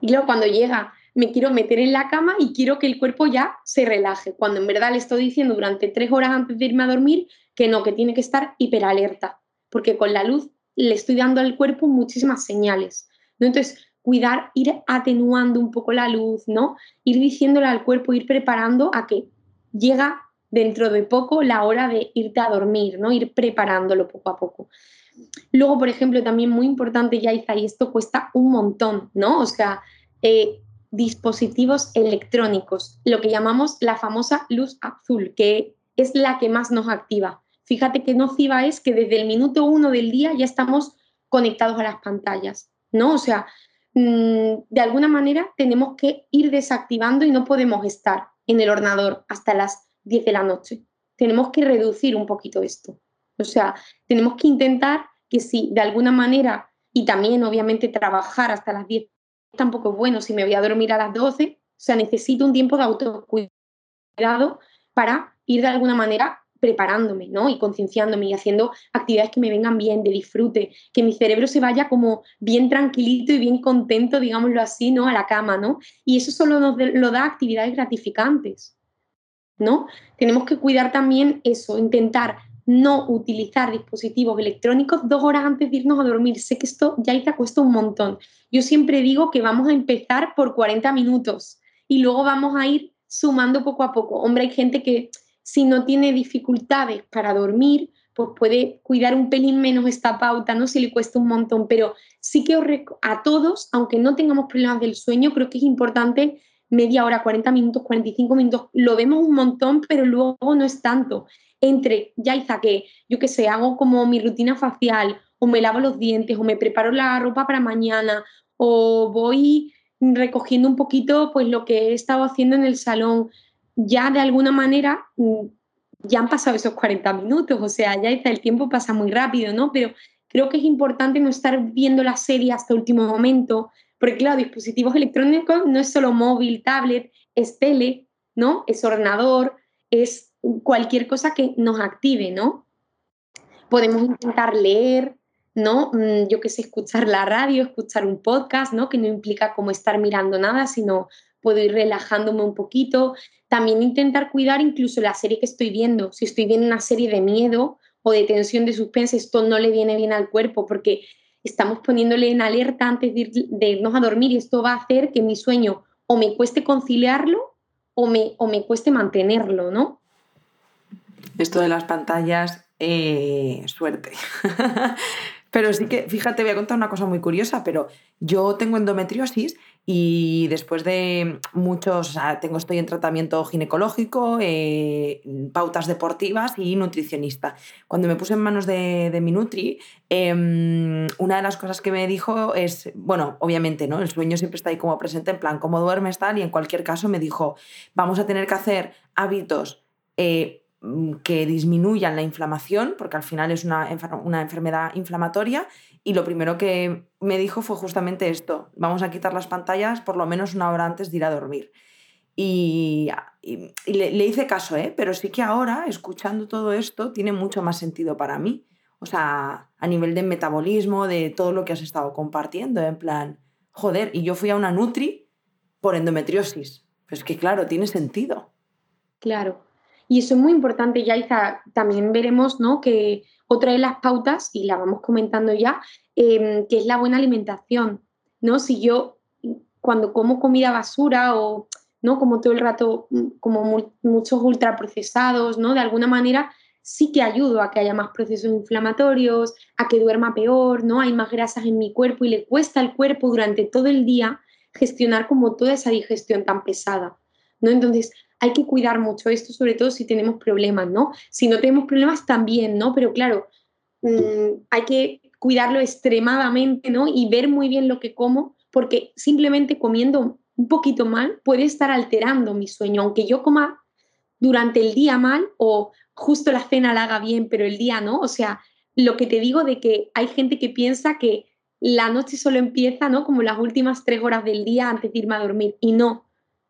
Y luego cuando llega me quiero meter en la cama y quiero que el cuerpo ya se relaje, cuando en verdad le estoy diciendo durante tres horas antes de irme a dormir que no, que tiene que estar hiperalerta, porque con la luz le estoy dando al cuerpo muchísimas señales. ¿no? Entonces, cuidar, ir atenuando un poco la luz, ¿no? Ir diciéndole al cuerpo, ir preparando a que llega dentro de poco la hora de irte a dormir, ¿no? Ir preparándolo poco a poco. Luego, por ejemplo, también muy importante, Yaiza, y esto cuesta un montón, ¿no? O sea, eh, dispositivos electrónicos, lo que llamamos la famosa luz azul, que es la que más nos activa. Fíjate qué nociva es que desde el minuto uno del día ya estamos conectados a las pantallas, ¿no? O sea, de alguna manera tenemos que ir desactivando y no podemos estar en el ordenador hasta las 10 de la noche. Tenemos que reducir un poquito esto. O sea, tenemos que intentar que si de alguna manera, y también obviamente trabajar hasta las 10 tampoco es bueno, si me voy a dormir a las 12, o sea, necesito un tiempo de autocuidado para ir de alguna manera preparándome, ¿no? Y concienciándome y haciendo actividades que me vengan bien, de disfrute, que mi cerebro se vaya como bien tranquilito y bien contento, digámoslo así, ¿no? A la cama, ¿no? Y eso solo nos lo da actividades gratificantes, ¿no? Tenemos que cuidar también eso, intentar no utilizar dispositivos electrónicos dos horas antes de irnos a dormir. Sé que esto ya te cuesta un montón. Yo siempre digo que vamos a empezar por 40 minutos y luego vamos a ir sumando poco a poco. Hombre, hay gente que si no tiene dificultades para dormir, pues puede cuidar un pelín menos esta pauta, ¿no? Si le cuesta un montón, pero sí que a todos, aunque no tengamos problemas del sueño, creo que es importante media hora, 40 minutos, 45 minutos, lo vemos un montón, pero luego no es tanto. Entre, ya hice que yo qué sé, hago como mi rutina facial, o me lavo los dientes, o me preparo la ropa para mañana, o voy recogiendo un poquito pues lo que he estado haciendo en el salón, ya de alguna manera mm, ya han pasado esos 40 minutos, o sea, ya el tiempo pasa muy rápido, ¿no? Pero creo que es importante no estar viendo la serie hasta último momento, porque claro, dispositivos electrónicos no es solo móvil, tablet, es tele, ¿no? Es ordenador, es cualquier cosa que nos active, ¿no? Podemos intentar leer, ¿no? Mm, yo qué sé, escuchar la radio, escuchar un podcast, ¿no? Que no implica como estar mirando nada, sino puedo ir relajándome un poquito. También intentar cuidar incluso la serie que estoy viendo. Si estoy viendo una serie de miedo o de tensión de suspense, esto no le viene bien al cuerpo porque estamos poniéndole en alerta antes de, irnos a dormir y esto va a hacer que mi sueño o me cueste conciliarlo o me, o me cueste mantenerlo, ¿no? Esto de las pantallas, eh, suerte. Pero sí que, fíjate, voy a contar una cosa muy curiosa, pero yo tengo endometriosis y después de muchos, o sea, tengo, estoy en tratamiento ginecológico, eh, pautas deportivas y nutricionista. Cuando me puse en manos de, de mi Nutri, em, una de las cosas que me dijo es, bueno, obviamente, ¿no? El sueño siempre está ahí como presente, en plan, ¿cómo duermes tal? Y en cualquier caso me dijo, vamos a tener que hacer hábitos. Eh, que disminuyan la inflamación, porque al final es una, una, enfermedad inflamatoria. Y lo primero que me dijo fue justamente esto, vamos a quitar las pantallas por lo menos una hora antes de ir a dormir. Y, le, hice caso, ¿eh? pero sí que ahora, escuchando todo esto, tiene mucho más sentido para mí. O sea, a nivel de metabolismo, de todo lo que has estado compartiendo, en plan, joder, y yo fui a una Nutri por endometriosis. Pues que claro, tiene sentido. Claro, y eso es muy importante, Yaiza. También veremos ¿no? que otra de las pautas, y la vamos comentando ya, em, que es la buena alimentación. ¿no? Si yo cuando como comida basura o ¿no? como todo el rato, mm, como muchos ultraprocesados, ¿no? de alguna manera sí que ayudo a que haya más procesos inflamatorios, a que duerma peor, ¿no? Hay más grasas en mi cuerpo y le cuesta al cuerpo durante todo el día gestionar como toda esa digestión tan pesada, ¿no? Entonces, hay que cuidar mucho esto, sobre todo si tenemos problemas, ¿no? Si no tenemos problemas también, ¿no? Pero claro, mm, hay que cuidarlo extremadamente, ¿no? Y ver muy bien lo que como, porque simplemente comiendo un poquito mal puede estar alterando mi sueño, aunque yo coma durante el día mal o justo la cena la haga bien, pero el día no. O sea, lo que te digo de que hay gente que piensa que la noche solo empieza, ¿no? Como las últimas tres horas del día antes de irme a dormir. Y no,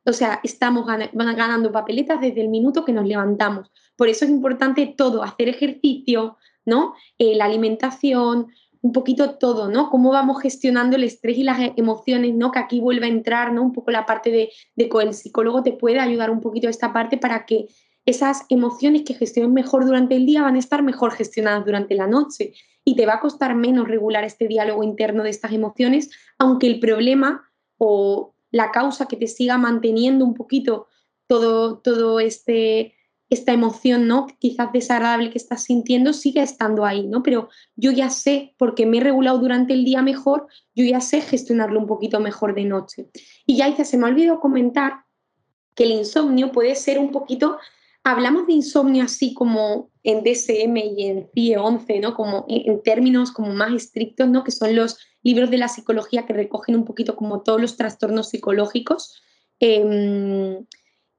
o sea, estamos ganando papeletas desde el minuto que nos levantamos. Por eso es importante todo, hacer ejercicio, ¿no? Eh, la alimentación, un poquito todo, ¿no? Cómo vamos gestionando el estrés y las emociones, ¿no? Que aquí vuelve a entrar, ¿no? Un poco la parte de, de el psicólogo te puede ayudar un poquito esta parte para que esas emociones que gestiones mejor durante el día van a estar mejor gestionadas durante la noche y te va a costar menos regular este diálogo interno de estas emociones, aunque el problema o la causa que te siga manteniendo un poquito todo, todo este esta emoción, ¿no? Quizás desagradable que estás sintiendo sigue estando ahí, ¿no? Pero yo ya sé, porque me he regulado durante el día mejor, yo ya sé gestionarlo un poquito mejor de noche. Y ya se me ha olvidado comentar que el insomnio puede ser un poquito hablamos de insomnio así como en DSM y en CIE 11, ¿no? Como en términos como más estrictos, ¿no? Que son los libros de la psicología que recogen un poquito como todos los trastornos psicológicos. Em,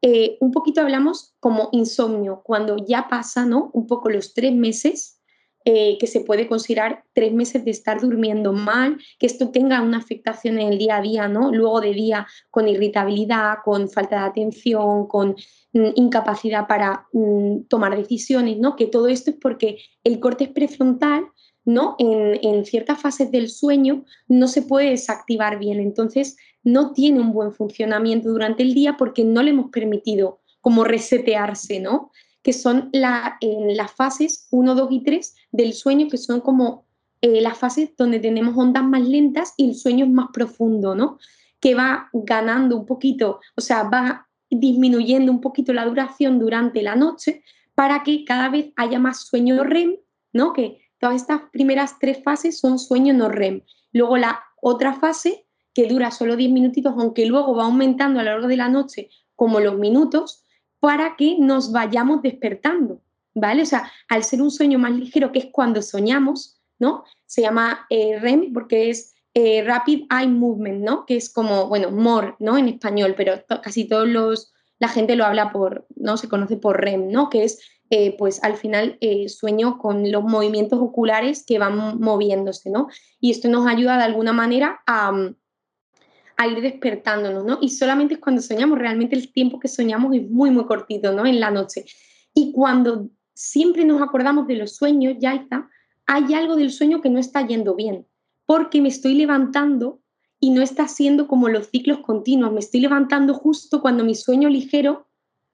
eh, un poquito hablamos como insomnio, cuando ya pasa, ¿no? Un poco los tres meses eh, que se puede considerar tres meses de estar durmiendo mal, que esto tenga una afectación en el día a día, ¿no? Luego de día con irritabilidad, con falta de atención, con mm, incapacidad para mm, tomar decisiones, ¿no? Que todo esto es porque el corte prefrontal, ¿no? En, ciertas fases del sueño no se puede desactivar bien, entonces no tiene un buen funcionamiento durante el día porque no le hemos permitido como resetearse, ¿no? que son la, en las fases 1, 2 y 3 del sueño, que son como eh, las fases donde tenemos ondas más lentas y el sueño es más profundo, ¿no? Que va ganando un poquito, o sea, va disminuyendo un poquito la duración durante la noche para que cada vez haya más sueño REM, ¿no? Que todas estas primeras tres fases son sueño no REM. Luego la otra fase, que dura solo 10 minutitos, aunque luego va aumentando a lo largo de la noche como los minutos, para que nos vayamos despertando, ¿vale? O sea, al ser un sueño más ligero, que es cuando soñamos, ¿no? Se llama eh, REM porque es eh, Rapid Eye Movement, ¿no? Que es como, bueno, MOR, ¿no? En español, pero casi todos los, la gente lo habla por, ¿no? Se conoce por REM, ¿no? Que es, eh, pues al final, sueño con los movimientos oculares que van moviéndose, ¿no? Y esto nos ayuda de alguna manera a a ir despertándonos, ¿no? Y solamente es cuando soñamos, realmente el tiempo que soñamos es muy, muy cortito, ¿no? En la noche. Y cuando siempre nos acordamos de los sueños, ya está, hay algo del sueño que no está yendo bien, porque me estoy levantando y no está siendo como los ciclos continuos, me estoy levantando justo cuando mi sueño ligero,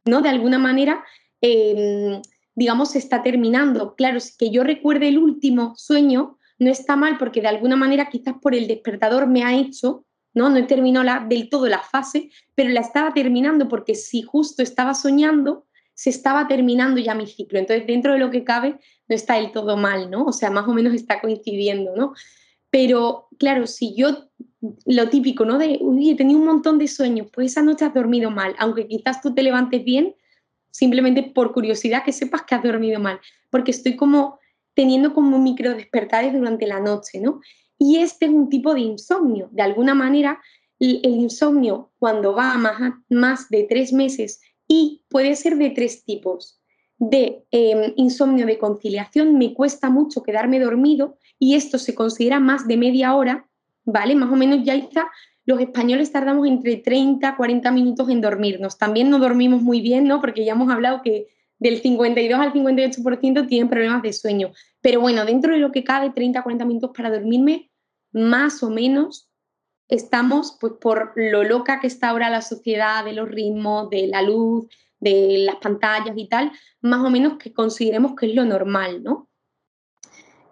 ¿no? De alguna manera, em, digamos, se está terminando. Claro, si que yo recuerde el último sueño, no está mal porque de alguna manera quizás por el despertador me ha hecho ¿no? No terminó la, del todo la fase, pero la estaba terminando porque si justo estaba soñando, se estaba terminando ya mi ciclo. Entonces, dentro de lo que cabe, no está del todo mal, ¿no? O sea, más o menos está coincidiendo, ¿no? Pero, claro, si yo, lo típico, ¿no? De, uy, he tenido un montón de sueños, pues esa noche has dormido mal, aunque quizás tú te levantes bien, simplemente por curiosidad que sepas que has dormido mal, porque estoy como teniendo como micro despertares durante la noche, ¿no? Y este es un tipo de insomnio. De alguna manera, el, insomnio cuando va a más, más, de tres meses y puede ser de tres tipos. De em, insomnio de conciliación, me cuesta mucho quedarme dormido y esto se considera más de media hora, ¿vale? Más o menos ya está, los españoles tardamos entre 30 a 40 minutos en dormirnos. También no dormimos muy bien, ¿no? Porque ya hemos hablado que del 52 al 58% tienen problemas de sueño. Pero bueno, dentro de lo que cabe, 30 a 40 minutos para dormirme, más o menos estamos pues por lo loca que está ahora la sociedad de los ritmos, de la luz, de las pantallas y tal, más o menos que consideremos que es lo normal, ¿no?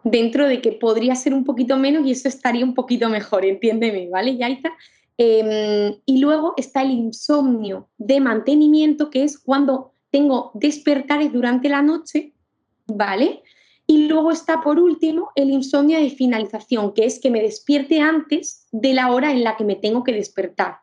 Dentro de que podría ser un poquito menos y eso estaría un poquito mejor, entiéndeme, ¿vale, Yaita? Eh, y luego está el insomnio de mantenimiento, que es cuando tengo despertares durante la noche, ¿vale? Y luego está por último el insomnio de finalización, que es que me despierte antes de la hora en la que me tengo que despertar.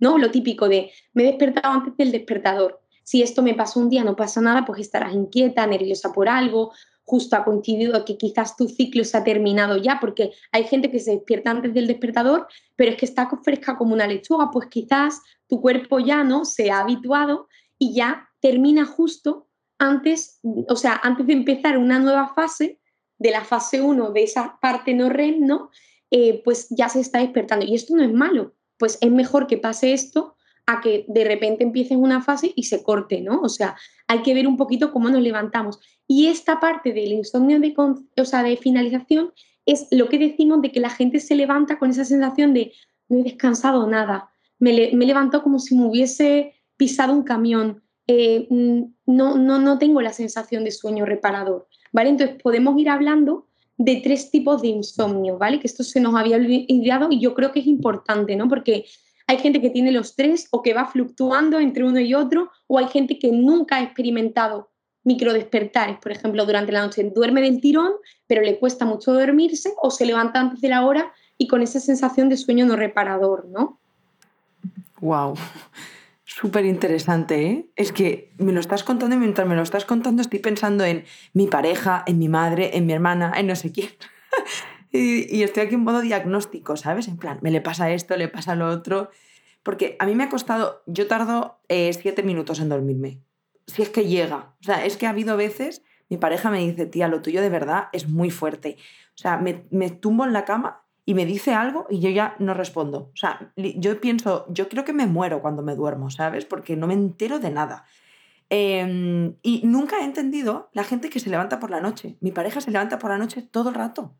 ¿No? Lo típico de me he despertado antes del despertador. Si esto me pasó un día, no pasa nada, pues estarás inquieta, nerviosa por algo, justo ha coincidido que quizás tu ciclo se ha terminado ya, porque hay gente que se despierta antes del despertador, pero es que está fresca como una lechuga, pues quizás tu cuerpo ya no se ha habituado y ya termina justo antes, o sea, antes de empezar una nueva fase, de la fase 1 de esa parte no REM, ¿no? Eh, pues ya se está despertando. Y esto no es malo, pues es mejor que pase esto a que de repente empiece una fase y se corte, ¿no? O sea, hay que ver un poquito cómo nos levantamos. Y esta parte del insomnio de, o sea, de finalización es lo que decimos de que la gente se levanta con esa sensación de no he descansado nada, me, me levanto como si me hubiese pisado un camión, eh, mm, no, no, no tengo la sensación de sueño reparador, ¿vale? Entonces podemos ir hablando de tres tipos de insomnio, ¿vale? Que esto se nos había olvidado y yo creo que es importante, ¿no? Porque hay gente que tiene los tres o que va fluctuando entre uno y otro, o hay gente que nunca ha experimentado microdespertares, por ejemplo, durante la noche. Duerme del tirón, pero le cuesta mucho dormirse o se levanta antes de la hora y con esa sensación de sueño no reparador, ¿no? Wow. Súper interesante, ¿eh? Es que me lo estás contando y mientras me lo estás contando estoy pensando en mi pareja, en mi madre, en mi hermana, en no sé quién. y, estoy aquí en modo diagnóstico, ¿sabes? En plan, me le pasa esto, le pasa lo otro. Porque a mí me ha costado, yo tardo eh, siete minutos en dormirme. Si es que llega. O sea, es que ha habido veces, mi pareja me dice, tía, lo tuyo de verdad es muy fuerte. O sea, me, me tumbo en la cama y me dice algo y yo ya no respondo. O sea, yo pienso, yo creo que me muero cuando me duermo, ¿sabes? Porque no me entero de nada. Em, y nunca he entendido la gente que se levanta por la noche. Mi pareja se levanta por la noche todo el rato.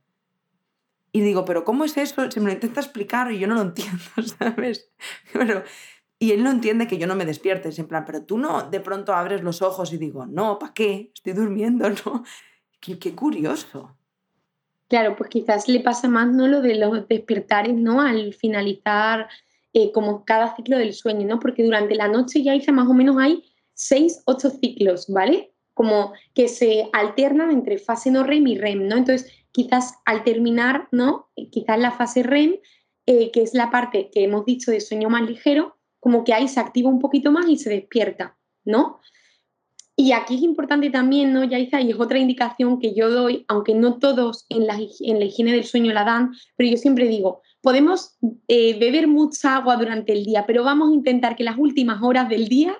Y digo, pero ¿cómo es eso? Se me lo intenta explicar y yo no lo entiendo, ¿sabes? Pero, y él no entiende que yo no me despierte. Es en plan, pero tú no de pronto abres los ojos y digo, no, ¿para qué? Estoy durmiendo, ¿no? Qué, qué curioso. Claro, pues quizás le pasa más ¿no? lo de los despertares, ¿no? Al finalizar eh, como cada ciclo del sueño, ¿no? Porque durante la noche ya hice más o menos hay seis, ocho ciclos, ¿vale? Como que se alternan entre fase no REM y REM, ¿no? Entonces, quizás al terminar, ¿no? Quizás la fase REM, eh, que es la parte que hemos dicho de sueño más ligero, como que ahí se activa un poquito más y se despierta, ¿no? Y aquí es importante también, ¿no, Yaiza? Y es otra indicación que yo doy, aunque no todos en la, en la higiene del sueño la dan, pero yo siempre digo, podemos eh, beber mucha agua durante el día, pero vamos a intentar que las últimas horas del día,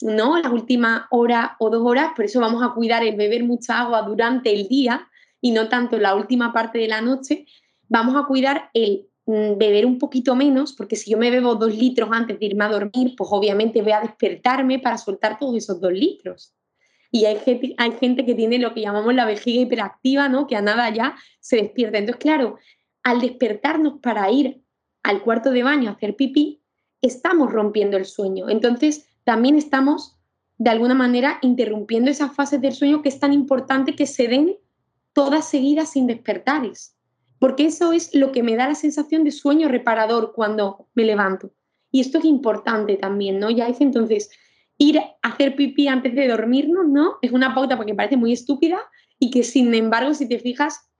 ¿no? Las últimas horas o dos horas, por eso vamos a cuidar el beber mucha agua durante el día y no tanto la última parte de la noche, vamos a cuidar el mm, beber un poquito menos, porque si yo me bebo dos litros antes de irme a dormir, pues obviamente voy a despertarme para soltar todos esos dos litros. Y hay gente, hay gente que tiene lo que llamamos la vejiga hiperactiva, ¿no? Que a nada ya se despierta. Entonces, claro, al despertarnos para ir al cuarto de baño a hacer pipí, estamos rompiendo el sueño. Entonces, también estamos, de alguna manera, interrumpiendo esas fases del sueño que es tan importante que se den todas seguidas sin despertares. Porque eso es lo que me da la sensación de sueño reparador cuando me levanto. Y esto es importante también, ¿no? Ya es entonces, ir a hacer pipí antes de dormirnos, ¿no? Es una pauta porque parece muy estúpida y que sin embargo, si te fijas,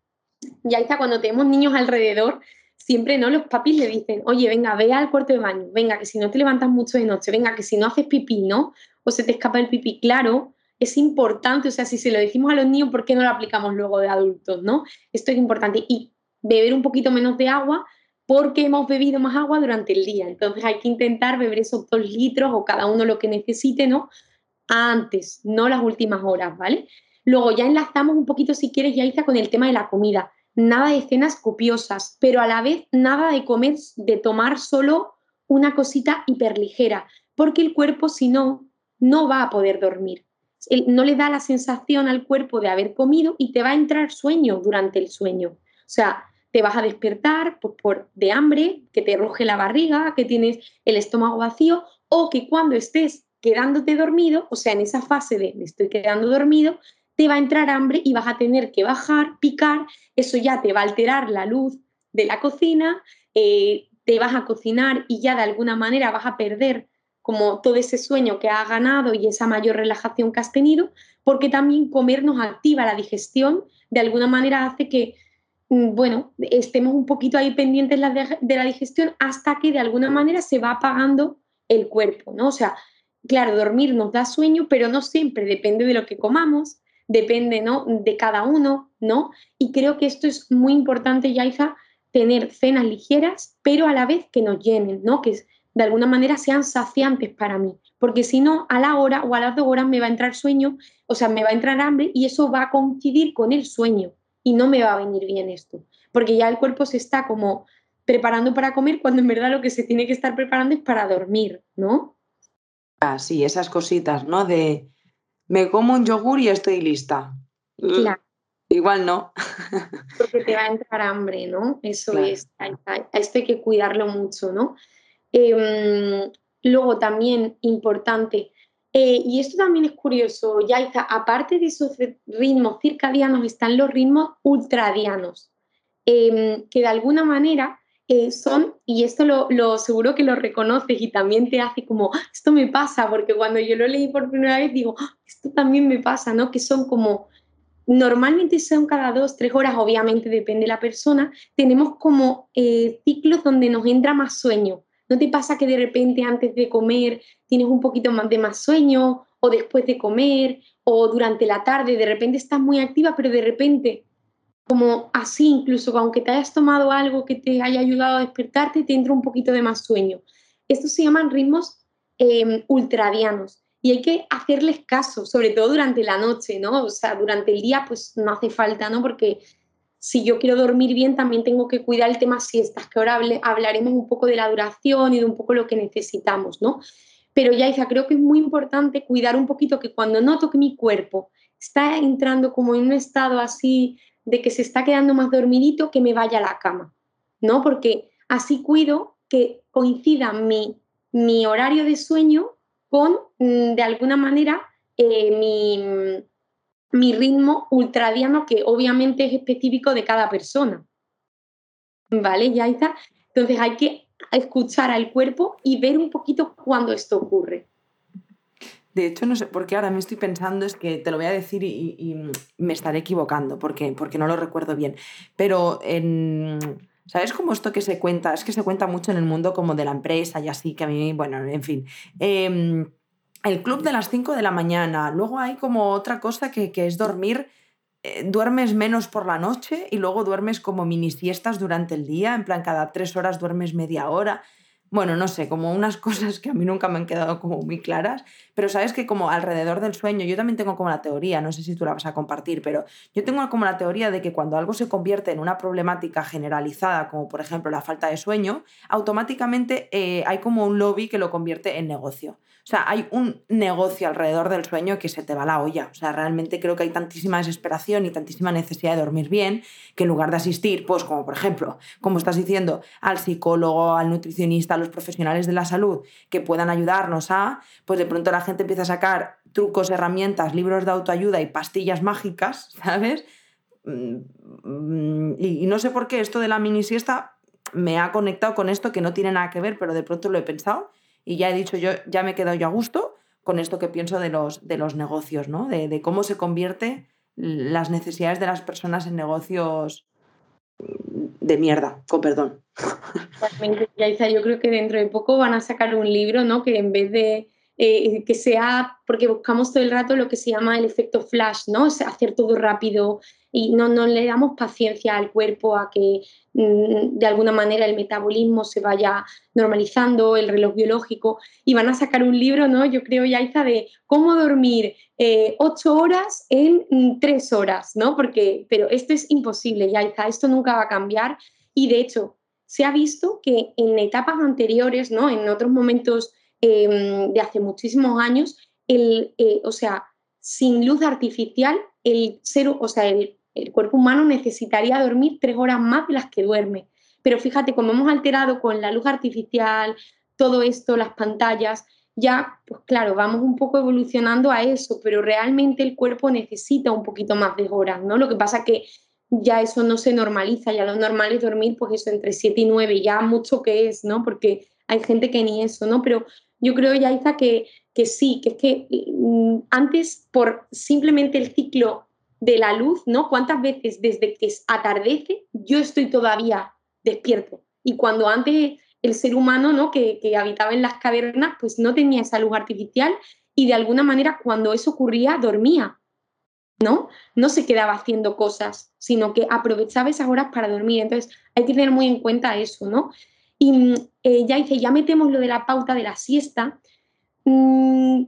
ya está, cuando tenemos niños alrededor, siempre, ¿no? Los papis le dicen, oye, venga, ve al cuarto de baño, venga, que si no te levantas mucho de noche, venga, que si no haces pipí, ¿no? O se te escapa el pipí, claro, es importante, o sea, si se lo decimos a los niños, ¿por qué no lo aplicamos luego de adultos, ¿no? Esto es importante. Y beber un poquito menos de agua porque hemos bebido más agua durante el día. Entonces hay que intentar beber esos dos litros o cada uno lo que necesite, ¿no? Antes, no las últimas horas, ¿vale? Luego ya enlazamos un poquito, si quieres, Yaiza, con el tema de la comida. Nada de cenas copiosas, pero a la vez nada de comer, de tomar solo una cosita hiperligera, porque el cuerpo, si no, no va a poder dormir. No le da la sensación al cuerpo de haber comido y te va a entrar sueño durante el sueño. O sea, te vas a despertar por, de hambre, que te roje la barriga, que tienes el estómago vacío o que cuando estés quedándote dormido, o sea, en esa fase de me estoy quedando dormido, te va a entrar hambre y vas a tener que bajar, picar, eso ya te va a alterar la luz de la cocina, eh, te vas a cocinar y ya de alguna manera vas a perder como todo ese sueño que has ganado y esa mayor relajación que has tenido, porque también comer nos activa la digestión, de alguna manera hace que Mm, bueno, estemos un poquito ahí pendientes de la digestión hasta que de alguna manera se va apagando el cuerpo, ¿no? O sea, claro, dormir nos da sueño, pero no siempre, depende de lo que comamos, depende, ¿no? De cada uno, ¿no? Y creo que esto es muy importante, Yaiza, tener cenas ligeras, pero a la vez que nos llenen, ¿no? Que de alguna manera sean saciantes para mí, porque si no, a la hora o a las dos horas me va a entrar sueño, o sea, me va a entrar hambre y eso va a coincidir con el sueño y no me va a venir bien esto, porque ya el cuerpo se está como preparando para comer cuando en verdad lo que se tiene que estar preparando es para dormir, ¿no? Ah, sí, esas cositas, ¿no? De me como un yogur y estoy lista. Claro. Igual no. Porque te va a entrar hambre, ¿no? Eso es, a esto hay que cuidarlo mucho, ¿no? Em, luego también importante, eh, y esto también es curioso, Yaiza, aparte de esos ritmos circadianos están los ritmos ultradianos, em, que de alguna manera eh, son, y esto lo, lo, seguro que lo reconoces y también te hace como, ah, esto me pasa, porque cuando yo lo leí por primera vez digo, ah, esto también me pasa, ¿no? Que son como, normalmente son cada dos, tres horas, obviamente depende de la persona, tenemos como eh, ciclos donde nos entra más sueño. ¿No te pasa que de repente antes de comer tienes un poquito más de más sueño o después de comer o durante la tarde de repente estás muy activa, pero de repente como así, incluso aunque te hayas tomado algo que te haya ayudado a despertarte, te entra un poquito de más sueño. Estos se llaman ritmos em, ultradianos y hay que hacerles caso, sobre todo durante la noche, ¿no? O sea, durante el día pues no hace falta, ¿no? Porque si yo quiero dormir bien también tengo que cuidar el tema siestas, que ahora hablaremos un poco de la duración y de un poco lo que necesitamos, ¿no? Pero ya, Isa, creo que es muy importante cuidar un poquito que cuando noto que mi cuerpo está entrando como en un estado así de que se está quedando más dormidito, que me vaya a la cama, ¿no? Porque así cuido que coincida mi, mi horario de sueño con, mm, de alguna manera, eh, mi, mi ritmo ultradiano, que obviamente es específico de cada persona. ¿Vale, Yaisa? Entonces hay que escuchar al cuerpo y ver un poquito cuándo esto ocurre. De hecho, no sé por qué ahora me estoy pensando, es que te lo voy a decir y, me estaré equivocando porque, porque no lo recuerdo bien. Pero en, ¿Sabes cómo esto que se cuenta? Es que se cuenta mucho en el mundo como de la empresa y así, que a mí, bueno, en fin. Em, el club de las 5 de la mañana. Luego hay como otra cosa que, es dormir. Eh, duermes menos por la noche y luego duermes como mini siestas durante el día. En plan, cada tres horas duermes media hora bueno, no sé, como unas cosas que a mí nunca me han quedado como muy claras, pero sabes que como alrededor del sueño, yo también tengo como la teoría, no sé si tú la vas a compartir, pero yo tengo como la teoría de que cuando algo se convierte en una problemática generalizada, como por ejemplo la falta de sueño, automáticamente eh, hay como un lobby que lo convierte en negocio. O sea, hay un negocio alrededor del sueño que se te va la olla. O sea, realmente creo que hay tantísima desesperación y tantísima necesidad de dormir bien que en lugar de asistir, pues como por ejemplo, como estás diciendo, al psicólogo, al nutricionista, a los profesionales de la salud que puedan ayudarnos a, pues de pronto la gente empieza a sacar trucos, herramientas, libros de autoayuda y pastillas mágicas, ¿sabes? Mm, y, no sé por qué esto de la mini siesta me ha conectado con esto que no tiene nada que ver, pero de pronto lo he pensado y ya he dicho yo, ya me he quedado yo a gusto con esto que pienso de los, de los negocios, ¿no? De, cómo se convierte las necesidades de las personas en negocios de mierda, con perdón. yo creo que dentro de poco van a sacar un libro, ¿no? Que en vez de eh, que sea, porque buscamos todo el rato lo que se llama el efecto flash, ¿no? hacer todo rápido y no, no le damos paciencia al cuerpo a que mm, de alguna manera el metabolismo se vaya normalizando, el reloj biológico, y van a sacar un libro, ¿no? Yo creo, Yaiza, de cómo dormir eh, ocho horas en mm, tres horas, ¿no? Porque, pero esto es imposible, Yaiza, esto nunca va a cambiar y de hecho se ha visto que en etapas anteriores, ¿no? En otros momentos Em, de hace muchísimos años, el, eh, o sea, sin luz artificial, el, ser, o sea, el, cuerpo humano necesitaría dormir tres horas más de las que duerme. Pero fíjate, como hemos alterado con la luz artificial, todo esto, las pantallas, ya, pues claro, vamos un poco evolucionando a eso, pero realmente el cuerpo necesita un poquito más de horas, ¿no? Lo que pasa que ya eso no se normaliza, ya lo normal es dormir, pues eso, entre 7 y 9, ya mucho que es, ¿no? Porque hay gente que ni eso, ¿no? Pero yo creo, Yaiza, que, que sí, que es que mm, antes por simplemente el ciclo de la luz, ¿no? ¿Cuántas veces desde que atardece yo estoy todavía despierto? Y cuando antes el ser humano, ¿no? Que, que habitaba en las cavernas, pues no tenía esa luz artificial y de alguna manera cuando eso ocurría dormía, ¿no? No se quedaba haciendo cosas, sino que aprovechaba esas horas para dormir. Entonces hay que tener muy en cuenta eso, ¿no? Y mm, eh, ya dice, ya metemos lo de la pauta de la siesta. Mm,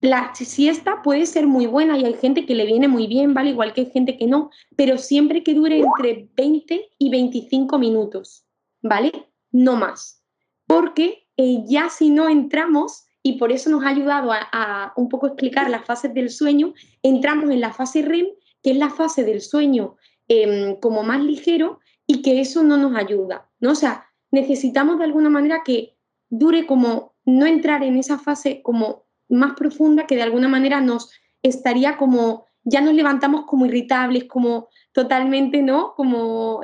la siesta puede ser muy buena y hay gente que le viene muy bien, ¿vale? Igual que hay gente que no, pero siempre que dure entre 20 y 25 minutos, ¿vale? No más. Porque eh, ya si no entramos, y por eso nos ha ayudado a, un poco explicar las fases del sueño, entramos en la fase REM, que es la fase del sueño em, como más ligero y que eso no nos ayuda, ¿no? O sea, necesitamos de alguna manera que dure como no entrar en esa fase como más profunda que de alguna manera nos estaría como, ya nos levantamos como irritables, como totalmente, ¿no? Como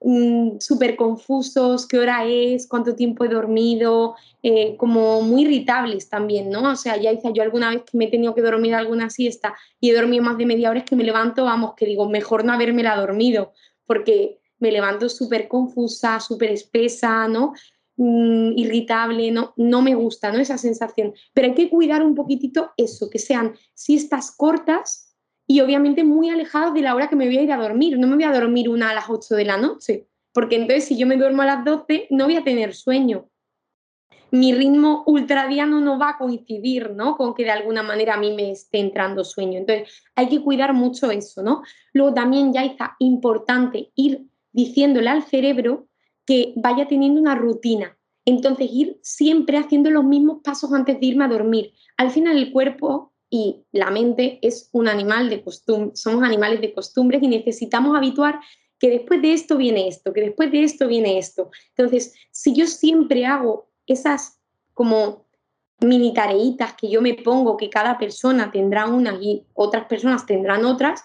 mm, súper confusos, qué hora es, cuánto tiempo he dormido, eh, como muy irritables también, ¿no? O sea, ya hice yo alguna vez que me he tenido que dormir alguna siesta y he dormido más de media hora, es que me levanto, vamos, que digo, mejor no haberme la dormido, porque me levanto súper confusa, súper espesa, ¿no? Mm, irritable, no, no me gusta ¿no? esa sensación. Pero hay que cuidar un poquitito eso, que sean siestas cortas y obviamente muy alejadas de la hora que me voy a ir a dormir. No me voy a dormir una a las 8 de la noche, porque entonces si yo me duermo a las 12 no voy a tener sueño. Mi ritmo ultradiano no va a coincidir ¿no? con que de alguna manera a mí me esté entrando sueño. Entonces hay que cuidar mucho eso. ¿no? Luego también ya está importante ir diciéndole al cerebro que vaya teniendo una rutina. Entonces, ir siempre haciendo los mismos pasos antes de irme a dormir. Al final, el cuerpo y la mente es un animal de costumbre, somos animales de costumbres y necesitamos habituar que después de esto viene esto, que después de esto viene esto. Entonces, si yo siempre hago esas como mini tareitas que yo me pongo, que cada persona tendrá unas y otras personas tendrán otras,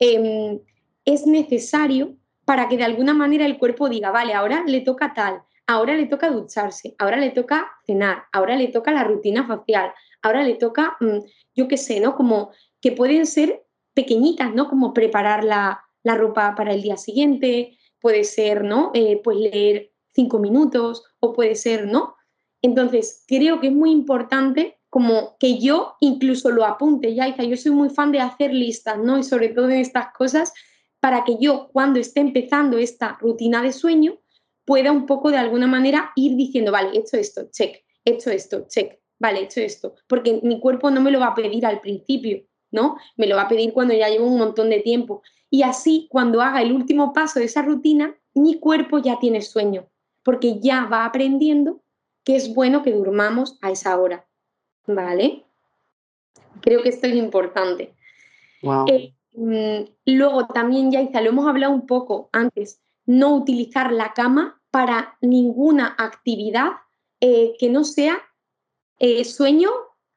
em, es necesario para que de alguna manera el cuerpo diga, vale, ahora le toca tal, ahora le toca ducharse, ahora le toca cenar, ahora le toca la rutina facial, ahora le toca, mm, yo qué sé, ¿no? Como que pueden ser pequeñitas, ¿no? Como preparar la, ropa para el día siguiente, puede ser, ¿no? Eh, pues leer cinco minutos o puede ser, ¿no? Entonces, creo que es muy importante como que yo incluso lo apunte, ya, yo soy muy fan de hacer listas, ¿no? Y sobre todo en estas cosas, para que yo cuando esté empezando esta rutina de sueño pueda un poco de alguna manera ir diciendo, vale, he hecho esto, check, he hecho esto, check, vale, he hecho esto, porque mi cuerpo no me lo va a pedir al principio, ¿no? Me lo va a pedir cuando ya llevo un montón de tiempo. Y así, cuando haga el último paso de esa rutina, mi cuerpo ya tiene sueño, porque ya va aprendiendo que es bueno que durmamos a esa hora, ¿vale? Creo que esto es importante. Wow. Luego también, Yaiza, lo hemos hablado un poco antes, no utilizar la cama para ninguna actividad eh, que no sea eh, sueño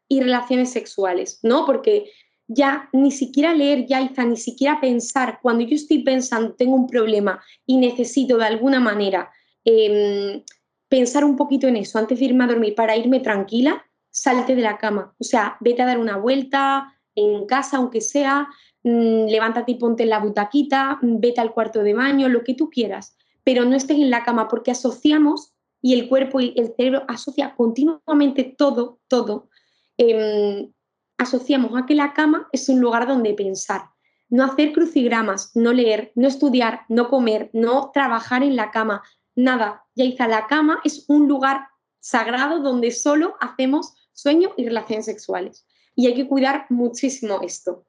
y relaciones sexuales, ¿no? Porque ya ni siquiera leer Yaiza, ni siquiera pensar, cuando yo estoy pensando, tengo un problema y necesito de alguna manera em, pensar un poquito en eso antes de irme a dormir para irme tranquila, salte de la cama. O sea, vete a dar una vuelta en casa, aunque sea, Mm, levántate y ponte en la butaquita, mm, vete al cuarto de baño, lo que tú quieras, pero no estés en la cama porque asociamos y el cuerpo y el cerebro asocia continuamente todo, todo. Em, asociamos a que la cama es un lugar donde pensar. No hacer crucigramas, no leer, no estudiar, no comer, no trabajar en la cama, nada. Ya hice la cama es un lugar sagrado donde solo hacemos sueño y relaciones sexuales. Y hay que cuidar muchísimo esto.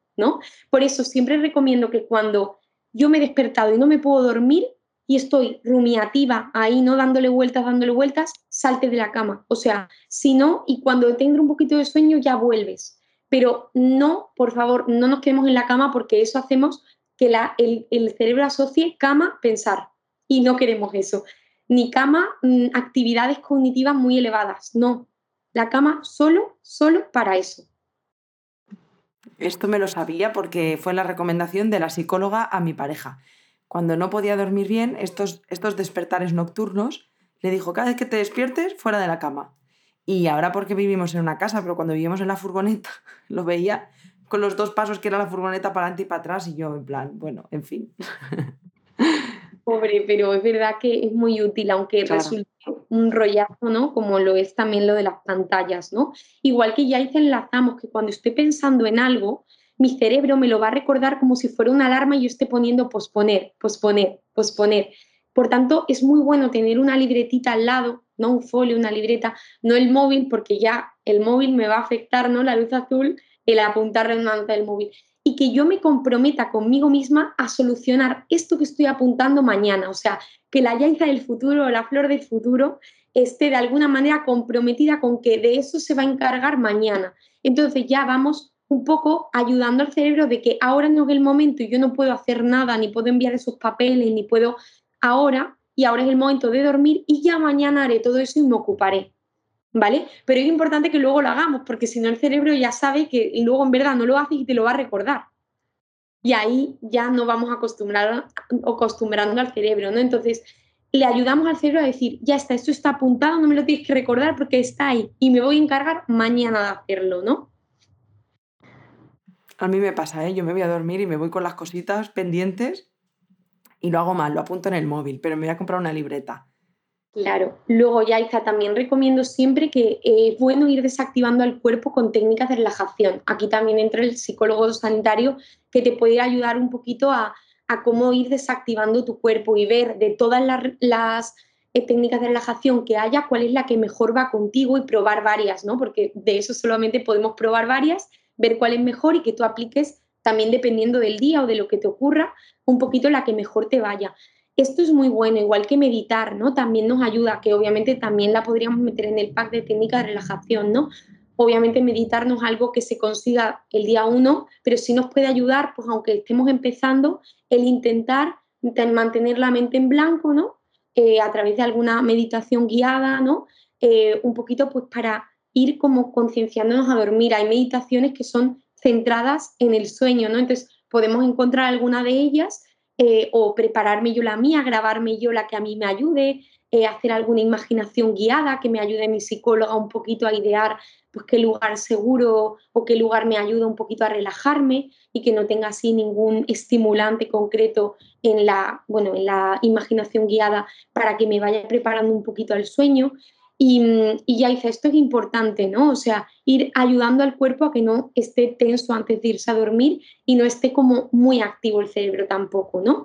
Por eso siempre recomiendo que cuando yo me he despertado y no me puedo dormir y estoy rumiativa ahí, ¿no? Dándole vueltas, dándole vueltas, salte de la cama. O sea, si no, y cuando tenga un poquito de sueño ya vuelves. Pero no, por favor, no nos quedemos en la cama porque eso hacemos que el, cerebro asocie cama, pensar. Y no queremos eso. Ni cama, mm, actividades cognitivas muy elevadas. No. La cama solo, solo para eso. Esto me lo sabía porque fue la recomendación de la psicóloga a mi pareja. Cuando no podía dormir bien, estos, estos despertares nocturnos, le dijo, cada vez que te despiertes, fuera de la cama. Y ahora porque vivimos en una casa, pero cuando vivimos en la furgoneta, lo veía con los dos pasos que era la furgoneta para adelante y para atrás y yo en plan, bueno, en fin. Pobre, pero es verdad que es muy útil, aunque resulte un rollazo, ¿no? Como lo es también lo de las pantallas, ¿no? Igual que ya hice enlazamos que cuando estoy pensando en algo, mi cerebro me lo va a recordar como si fuera una alarma y yo esté poniendo posponer, posponer, posponer. Por tanto, es muy bueno tener una libretita al lado, no un folio, una libreta, no el móvil, porque ya el móvil me va a afectar, ¿no? La luz azul, el apuntar en del móvil y que yo me comprometa conmigo misma a solucionar esto que estoy apuntando mañana. O sea, que la yaiza del futuro o la flor del futuro esté de alguna manera comprometida con que de eso se va a encargar mañana. Entonces ya vamos un poco ayudando al cerebro de que ahora no es el momento y yo no puedo hacer nada, ni puedo enviar esos papeles, ni puedo ahora, y ahora es el momento de dormir y ya mañana haré todo eso y me ocuparé. ¿Vale? Pero es importante que luego lo hagamos, porque si no el cerebro ya sabe que luego en verdad no lo hace y te lo va a recordar. Y ahí ya no vamos acostumbrar, acostumbrando al cerebro, ¿no? Entonces, le ayudamos al cerebro a decir, ya está, esto está apuntado, no me lo tienes que recordar porque está ahí y me voy a encargar mañana de hacerlo, ¿no? A mí me pasa, ¿eh? Yo me voy a dormir y me voy con las cositas pendientes y lo hago mal, lo apunto en el móvil, pero me voy a comprar una libreta. Claro. Luego, Yaiza, también recomiendo siempre que es bueno ir desactivando al cuerpo con técnicas de relajación. Aquí también entra el psicólogo sanitario que te puede ayudar un poquito a, cómo ir desactivando tu cuerpo y ver de todas las, eh, técnicas de relajación que haya, cuál es la que mejor va contigo y probar varias, ¿no? Porque de eso solamente podemos probar varias, ver cuál es mejor y que tú apliques también dependiendo del día o de lo que te ocurra, un poquito la que mejor te vaya. Esto es muy bueno, igual que meditar, ¿no? También nos ayuda, que obviamente también la podríamos meter en el pack de técnicas de relajación, ¿no? Obviamente meditar no es algo que se consiga el día uno, pero sí nos puede ayudar, pues aunque estemos empezando, el intentar mantener la mente en blanco, ¿no? Eh, a través de alguna meditación guiada, ¿no? Eh, un poquito pues para ir como concienciándonos a dormir. Hay meditaciones que son centradas en el sueño, ¿no? Entonces podemos encontrar alguna de ellas eh, o prepararme yo la mía, grabarme yo la que a mí me ayude, eh, hacer alguna imaginación guiada que me ayude mi psicóloga un poquito a idear pues qué lugar seguro o qué lugar me ayuda un poquito a relajarme y que no tenga así ningún estimulante concreto en la, bueno, en la imaginación guiada para que me vaya preparando un poquito al sueño. Y, y, ya dice, esto es importante, ¿no? O sea, ir ayudando al cuerpo a que no esté tenso antes de irse a dormir y no esté como muy activo el cerebro tampoco, ¿no?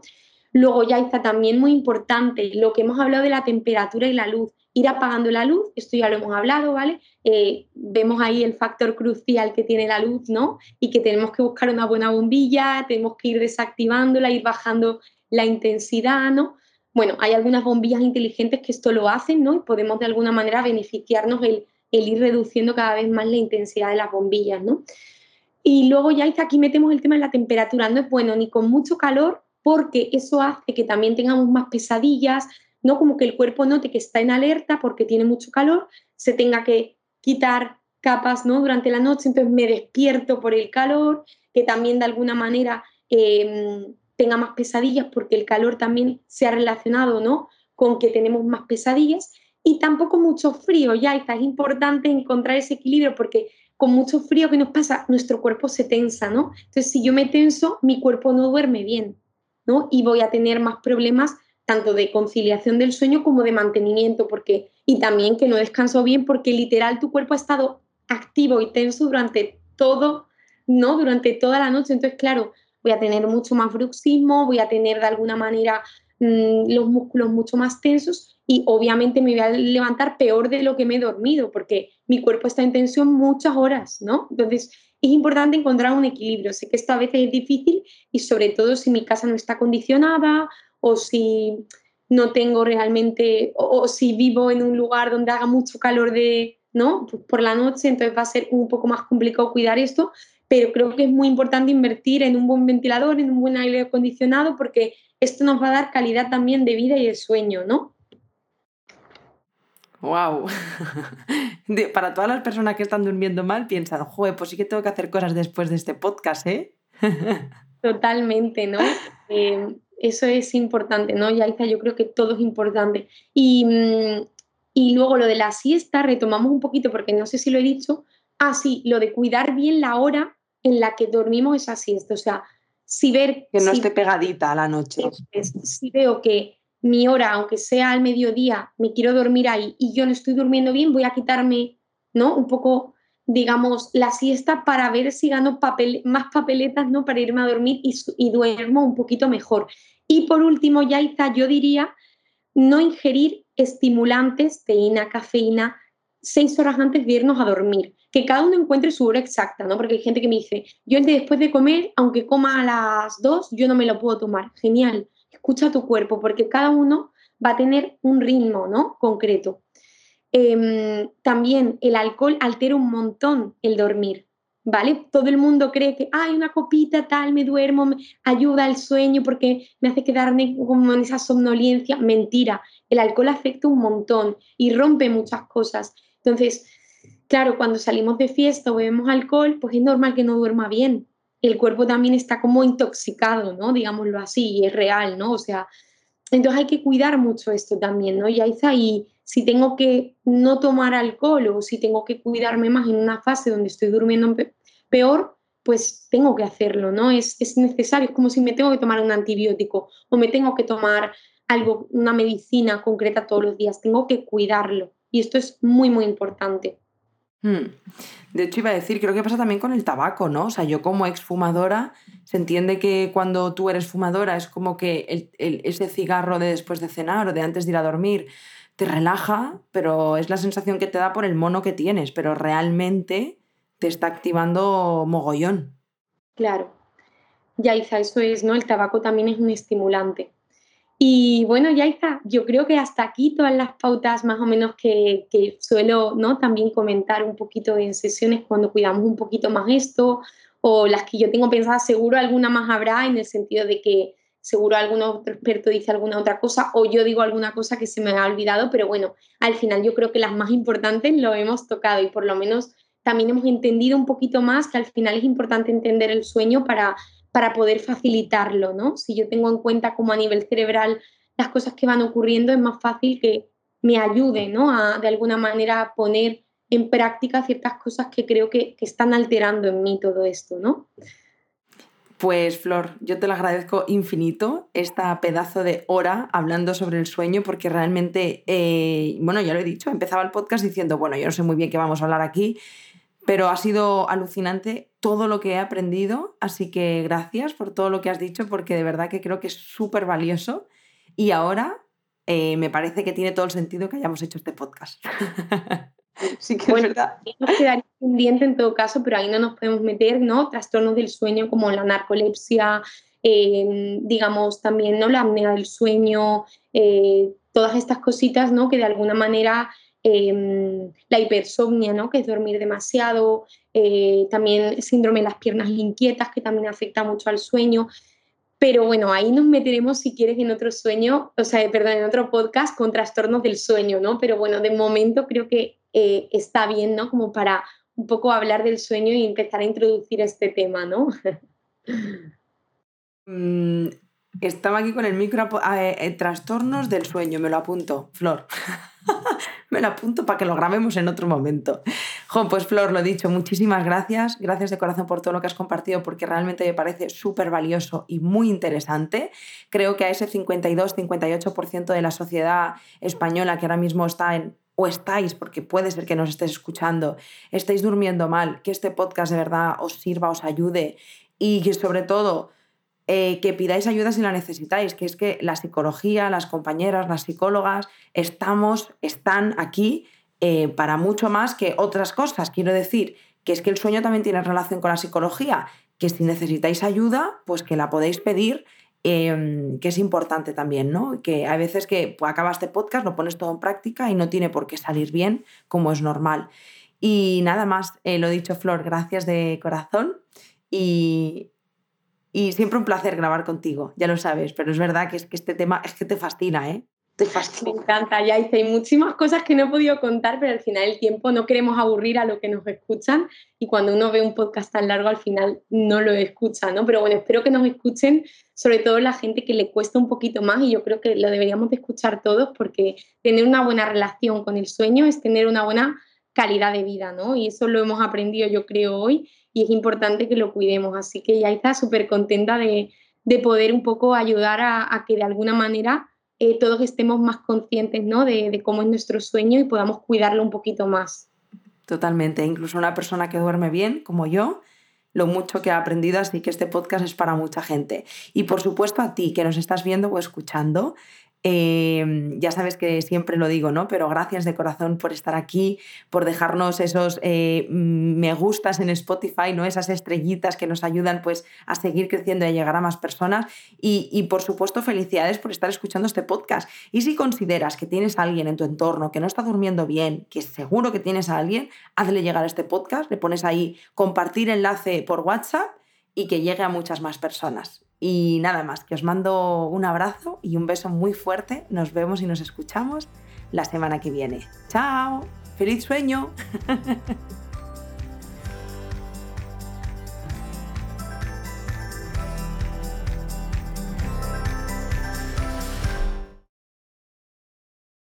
Luego ya está también muy importante lo que hemos hablado de la temperatura y la luz. Ir apagando la luz, esto ya lo hemos hablado, ¿vale? Eh, vemos ahí el factor crucial que tiene la luz, ¿no? Y que tenemos que buscar una buena bombilla, tenemos que ir desactivándola, ir bajando la intensidad, ¿no? Bueno, hay algunas bombillas inteligentes que esto lo hacen, ¿no? Y podemos de alguna manera beneficiarnos el, ir reduciendo cada vez más la intensidad de las bombillas, ¿no? Y luego ya aquí metemos el tema de la temperatura. No es bueno ni con mucho calor porque eso hace que también tengamos más pesadillas, ¿no? Como que el cuerpo note que está en alerta porque tiene mucho calor, se tenga que quitar capas, ¿no? Durante la noche, entonces me despierto por el calor, que también de alguna manera em, tenga más pesadillas porque el calor también se ha relacionado ¿no? con que tenemos más pesadillas y tampoco mucho frío, ya es importante encontrar ese equilibrio porque con mucho frío que nos pasa, nuestro cuerpo se tensa, ¿no? Entonces, si yo me tenso, mi cuerpo no duerme bien, ¿no? Y voy a tener más problemas tanto de conciliación del sueño como de mantenimiento, porque y también que no descanso bien porque literal tu cuerpo ha estado activo y tenso durante todo, ¿no? Durante toda la noche. Entonces, claro, voy a tener mucho más bruxismo, voy a tener de alguna manera mm, los músculos mucho más tensos y obviamente me voy a levantar peor de lo que me he dormido porque mi cuerpo está en tensión muchas horas, ¿no? Entonces es importante encontrar un equilibrio. Sé que esto a veces es difícil y sobre todo si mi casa no está acondicionada o si no tengo realmente, o, si vivo en un lugar donde haga mucho calor de, ¿no? por la noche, entonces va a ser un poco más complicado cuidar esto, pero creo que es muy importante invertir en un buen ventilador, en un buen aire acondicionado, porque esto nos va a dar calidad también de vida y de sueño, ¿no? ¡Wow! Para todas las personas que están durmiendo mal, piensan, joder, pues sí que tengo que hacer cosas después de este podcast, ¿eh? Totalmente, ¿no? Eh, eso es importante, ¿no? Yaiza, yo creo que todo es importante. Y, mm, y luego lo de la siesta, retomamos un poquito, porque no sé si lo he dicho. Ah, sí, lo de cuidar bien la hora en la que dormimos esa siesta. O sea, si ver... Que no esté pegadita a la noche. si veo que mi hora, aunque sea al mediodía, me quiero dormir ahí y yo no estoy durmiendo bien, voy a quitarme, ¿no? Un poco, digamos, la siesta para ver si gano papel, más papeletas, ¿no? Para irme a dormir y, y duermo un poquito mejor. Y por último, Yaiza, yo diría no ingerir estimulantes, teína, cafeína, seis horas antes de irnos a dormir que cada uno encuentre su hora exacta, ¿no? Porque hay gente que me dice, yo después de comer, aunque coma a las dos, yo no me lo puedo tomar. Genial, escucha tu cuerpo, porque cada uno va a tener un ritmo, ¿no? Concreto. Em, también el alcohol altera un montón el dormir, ¿vale? Todo el mundo cree que, hay una copita tal, me duermo, me ayuda al sueño porque me hace quedarme como en esa somnolencia. Mentira, el alcohol afecta un montón y rompe muchas cosas. Entonces, claro, cuando salimos de fiesta o bebemos alcohol, pues es normal que no duerma bien. El cuerpo también está como intoxicado, ¿no? Digámoslo así, y es real, ¿no? O sea, entonces hay que cuidar mucho esto también, ¿no? Yaiza, y si tengo que no tomar alcohol o si tengo que cuidarme más en una fase donde estoy durmiendo peor, pues tengo que hacerlo, ¿no? Es, es necesario, es como si me tengo que tomar un antibiótico o me tengo que tomar algo, una medicina concreta todos los días, tengo que cuidarlo. Y esto es muy, muy importante. Hmm. De hecho, iba a decir, creo que pasa también con el tabaco, ¿no? O sea, yo como exfumadora, se entiende que cuando tú eres fumadora es como que ese cigarro de después de cenar o de antes de ir a dormir te relaja, pero es la sensación que te da por el mono que tienes, pero realmente te está activando mogollón. Claro. Ya, Isa, eso es, ¿no? El tabaco también es un estimulante. Y bueno, Yaiza, yo creo que hasta aquí todas las pautas más o menos que, que, suelo ¿no? también comentar un poquito en sesiones cuando cuidamos un poquito más esto, o las que yo tengo pensadas, seguro alguna más habrá en el sentido de que seguro algún otro experto dice alguna otra cosa o yo digo alguna cosa que se me ha olvidado, pero bueno, al final yo creo que las más importantes lo hemos tocado y por lo menos también hemos entendido un poquito más que al final es importante entender el sueño para, para poder facilitarlo, ¿no? Si yo tengo en cuenta como a nivel cerebral las cosas que van ocurriendo, es más fácil que me ayude, ¿no? A de alguna manera poner en práctica ciertas cosas que creo que, que están alterando en mí todo esto, ¿no? Pues Flor, yo te lo agradezco infinito esta pedazo de hora hablando sobre el sueño porque realmente, eh, bueno, ya lo he dicho, empezaba el podcast diciendo, bueno, yo no sé muy bien qué vamos a hablar aquí, pero ha sido alucinante todo lo que he aprendido, así que gracias por todo lo que has dicho porque de verdad que creo que es súper valioso y ahora eh, me parece que tiene todo el sentido que hayamos hecho este podcast. Sí que bueno, es verdad. Nos quedaría pendiente en todo caso, pero ahí no nos podemos meter, ¿no? Trastornos del sueño como la narcolepsia, eh, digamos también, ¿no? La apnea del sueño, eh, todas estas cositas, ¿no? Que de alguna manera em, la hipersomnia, ¿no? Que es dormir demasiado, eh, también síndrome de las piernas inquietas, que también afecta mucho al sueño. Pero bueno, ahí nos meteremos si quieres en otro sueño, o sea, perdón, en otro podcast con trastornos del sueño, ¿no? Pero bueno, de momento creo que eh, está bien, ¿no? Como para un poco hablar del sueño y empezar a introducir este tema, ¿no? Mm, estaba aquí con el micro, eh, eh, trastornos del sueño, me lo apunto, Flor. me lo apunto para que lo grabemos en otro momento. Jo, pues Flor, lo dicho, muchísimas gracias. Gracias de corazón por todo lo que has compartido porque realmente me parece súper valioso y muy interesante. Creo que a ese 52-58% de la sociedad española que ahora mismo está en o estáis, porque puede ser que nos estés escuchando, estáis durmiendo mal, que este podcast de verdad os sirva, os ayude y que sobre todo eh, que pidáis ayuda si la necesitáis, que es que la psicología, las compañeras, las psicólogas, estamos, están aquí eh, para mucho más que otras cosas. Quiero decir que es que el sueño también tiene relación con la psicología, que si necesitáis ayuda, pues que la podéis pedir Em, que es importante también, ¿no? Que hay veces que pues, acabas este podcast, lo pones todo en práctica y no tiene por qué salir bien como es normal. Y nada más, eh, lo dicho, Flor, gracias de corazón y, y siempre un placer grabar contigo, ya lo sabes, pero es verdad que, es que este tema es que te fascina, ¿eh? Me encanta, ya hice muchísimas cosas que no he podido contar, pero al final el tiempo no queremos aburrir a los que nos escuchan y cuando uno ve un podcast tan largo al final no lo escucha, ¿no? Pero bueno, espero que nos escuchen, sobre todo la gente que le cuesta un poquito más y yo creo que lo deberíamos de escuchar todos porque tener una buena relación con el sueño es tener una buena calidad de vida, ¿no? Y eso lo hemos aprendido yo creo hoy y es importante que lo cuidemos. Así que ya está súper contenta de, poder un poco ayudar a que de alguna manera eh, todos estemos más conscientes ¿no? de, cómo es nuestro sueño y podamos cuidarlo un poquito más. Totalmente, incluso una persona que duerme bien, como yo, lo mucho que ha aprendido, así que este podcast es para mucha gente. Y por supuesto a ti que nos estás viendo o escuchando, Em, ya sabes que siempre lo digo, ¿no? Pero gracias de corazón por estar aquí, por dejarnos esos eh, me gustas en Spotify, ¿no? Esas estrellitas que nos ayudan pues a seguir creciendo y a llegar a más personas. Y, y por supuesto, felicidades por estar escuchando este podcast. Y si consideras que tienes a alguien en tu entorno que no está durmiendo bien, que seguro que tienes a alguien, hazle llegar a este podcast, le pones ahí compartir enlace por WhatsApp y que llegue a muchas más personas. Y nada más, que os mando un abrazo y un beso muy fuerte. Nos vemos y nos escuchamos la semana que viene. ¡Chao! ¡Feliz sueño!